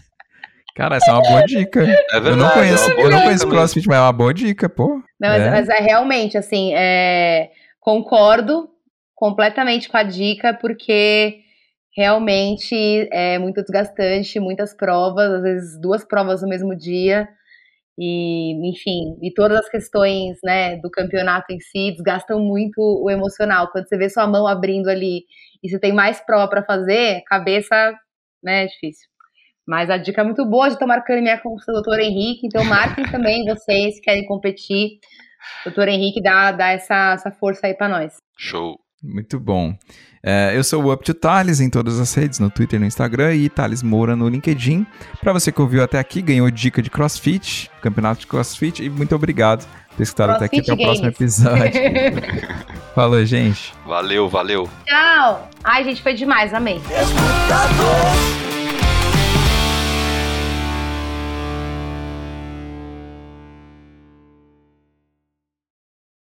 Cara, essa é uma boa dica. É verdade, eu não conheço, é eu não conheço CrossFit, mas é uma boa dica, pô. Não, é. Mas, mas, é realmente, assim, é, concordo completamente com a dica, porque realmente é muito desgastante, muitas provas, às vezes duas provas no mesmo dia. E, enfim, e todas as questões, né, do campeonato em si desgastam muito o emocional. Quando você vê sua mão abrindo ali e você tem mais prova para fazer, cabeça, né, é difícil. Mas a dica é muito boa, já estou marcando minha consulta doutor Henrique, então marquem também vocês que querem competir. Doutor Henrique dá, dá essa, essa força aí para nós. Show. Muito bom. É, eu sou o Up to Thales em todas as redes, no Twitter, no Instagram e Thales Moura no LinkedIn. Para você que ouviu até aqui, ganhou dica de CrossFit, campeonato de CrossFit e muito obrigado por ter escutado até aqui. Até o próximo episódio. Falou, gente. Valeu, valeu. Tchau. Ai, gente, foi demais, amei.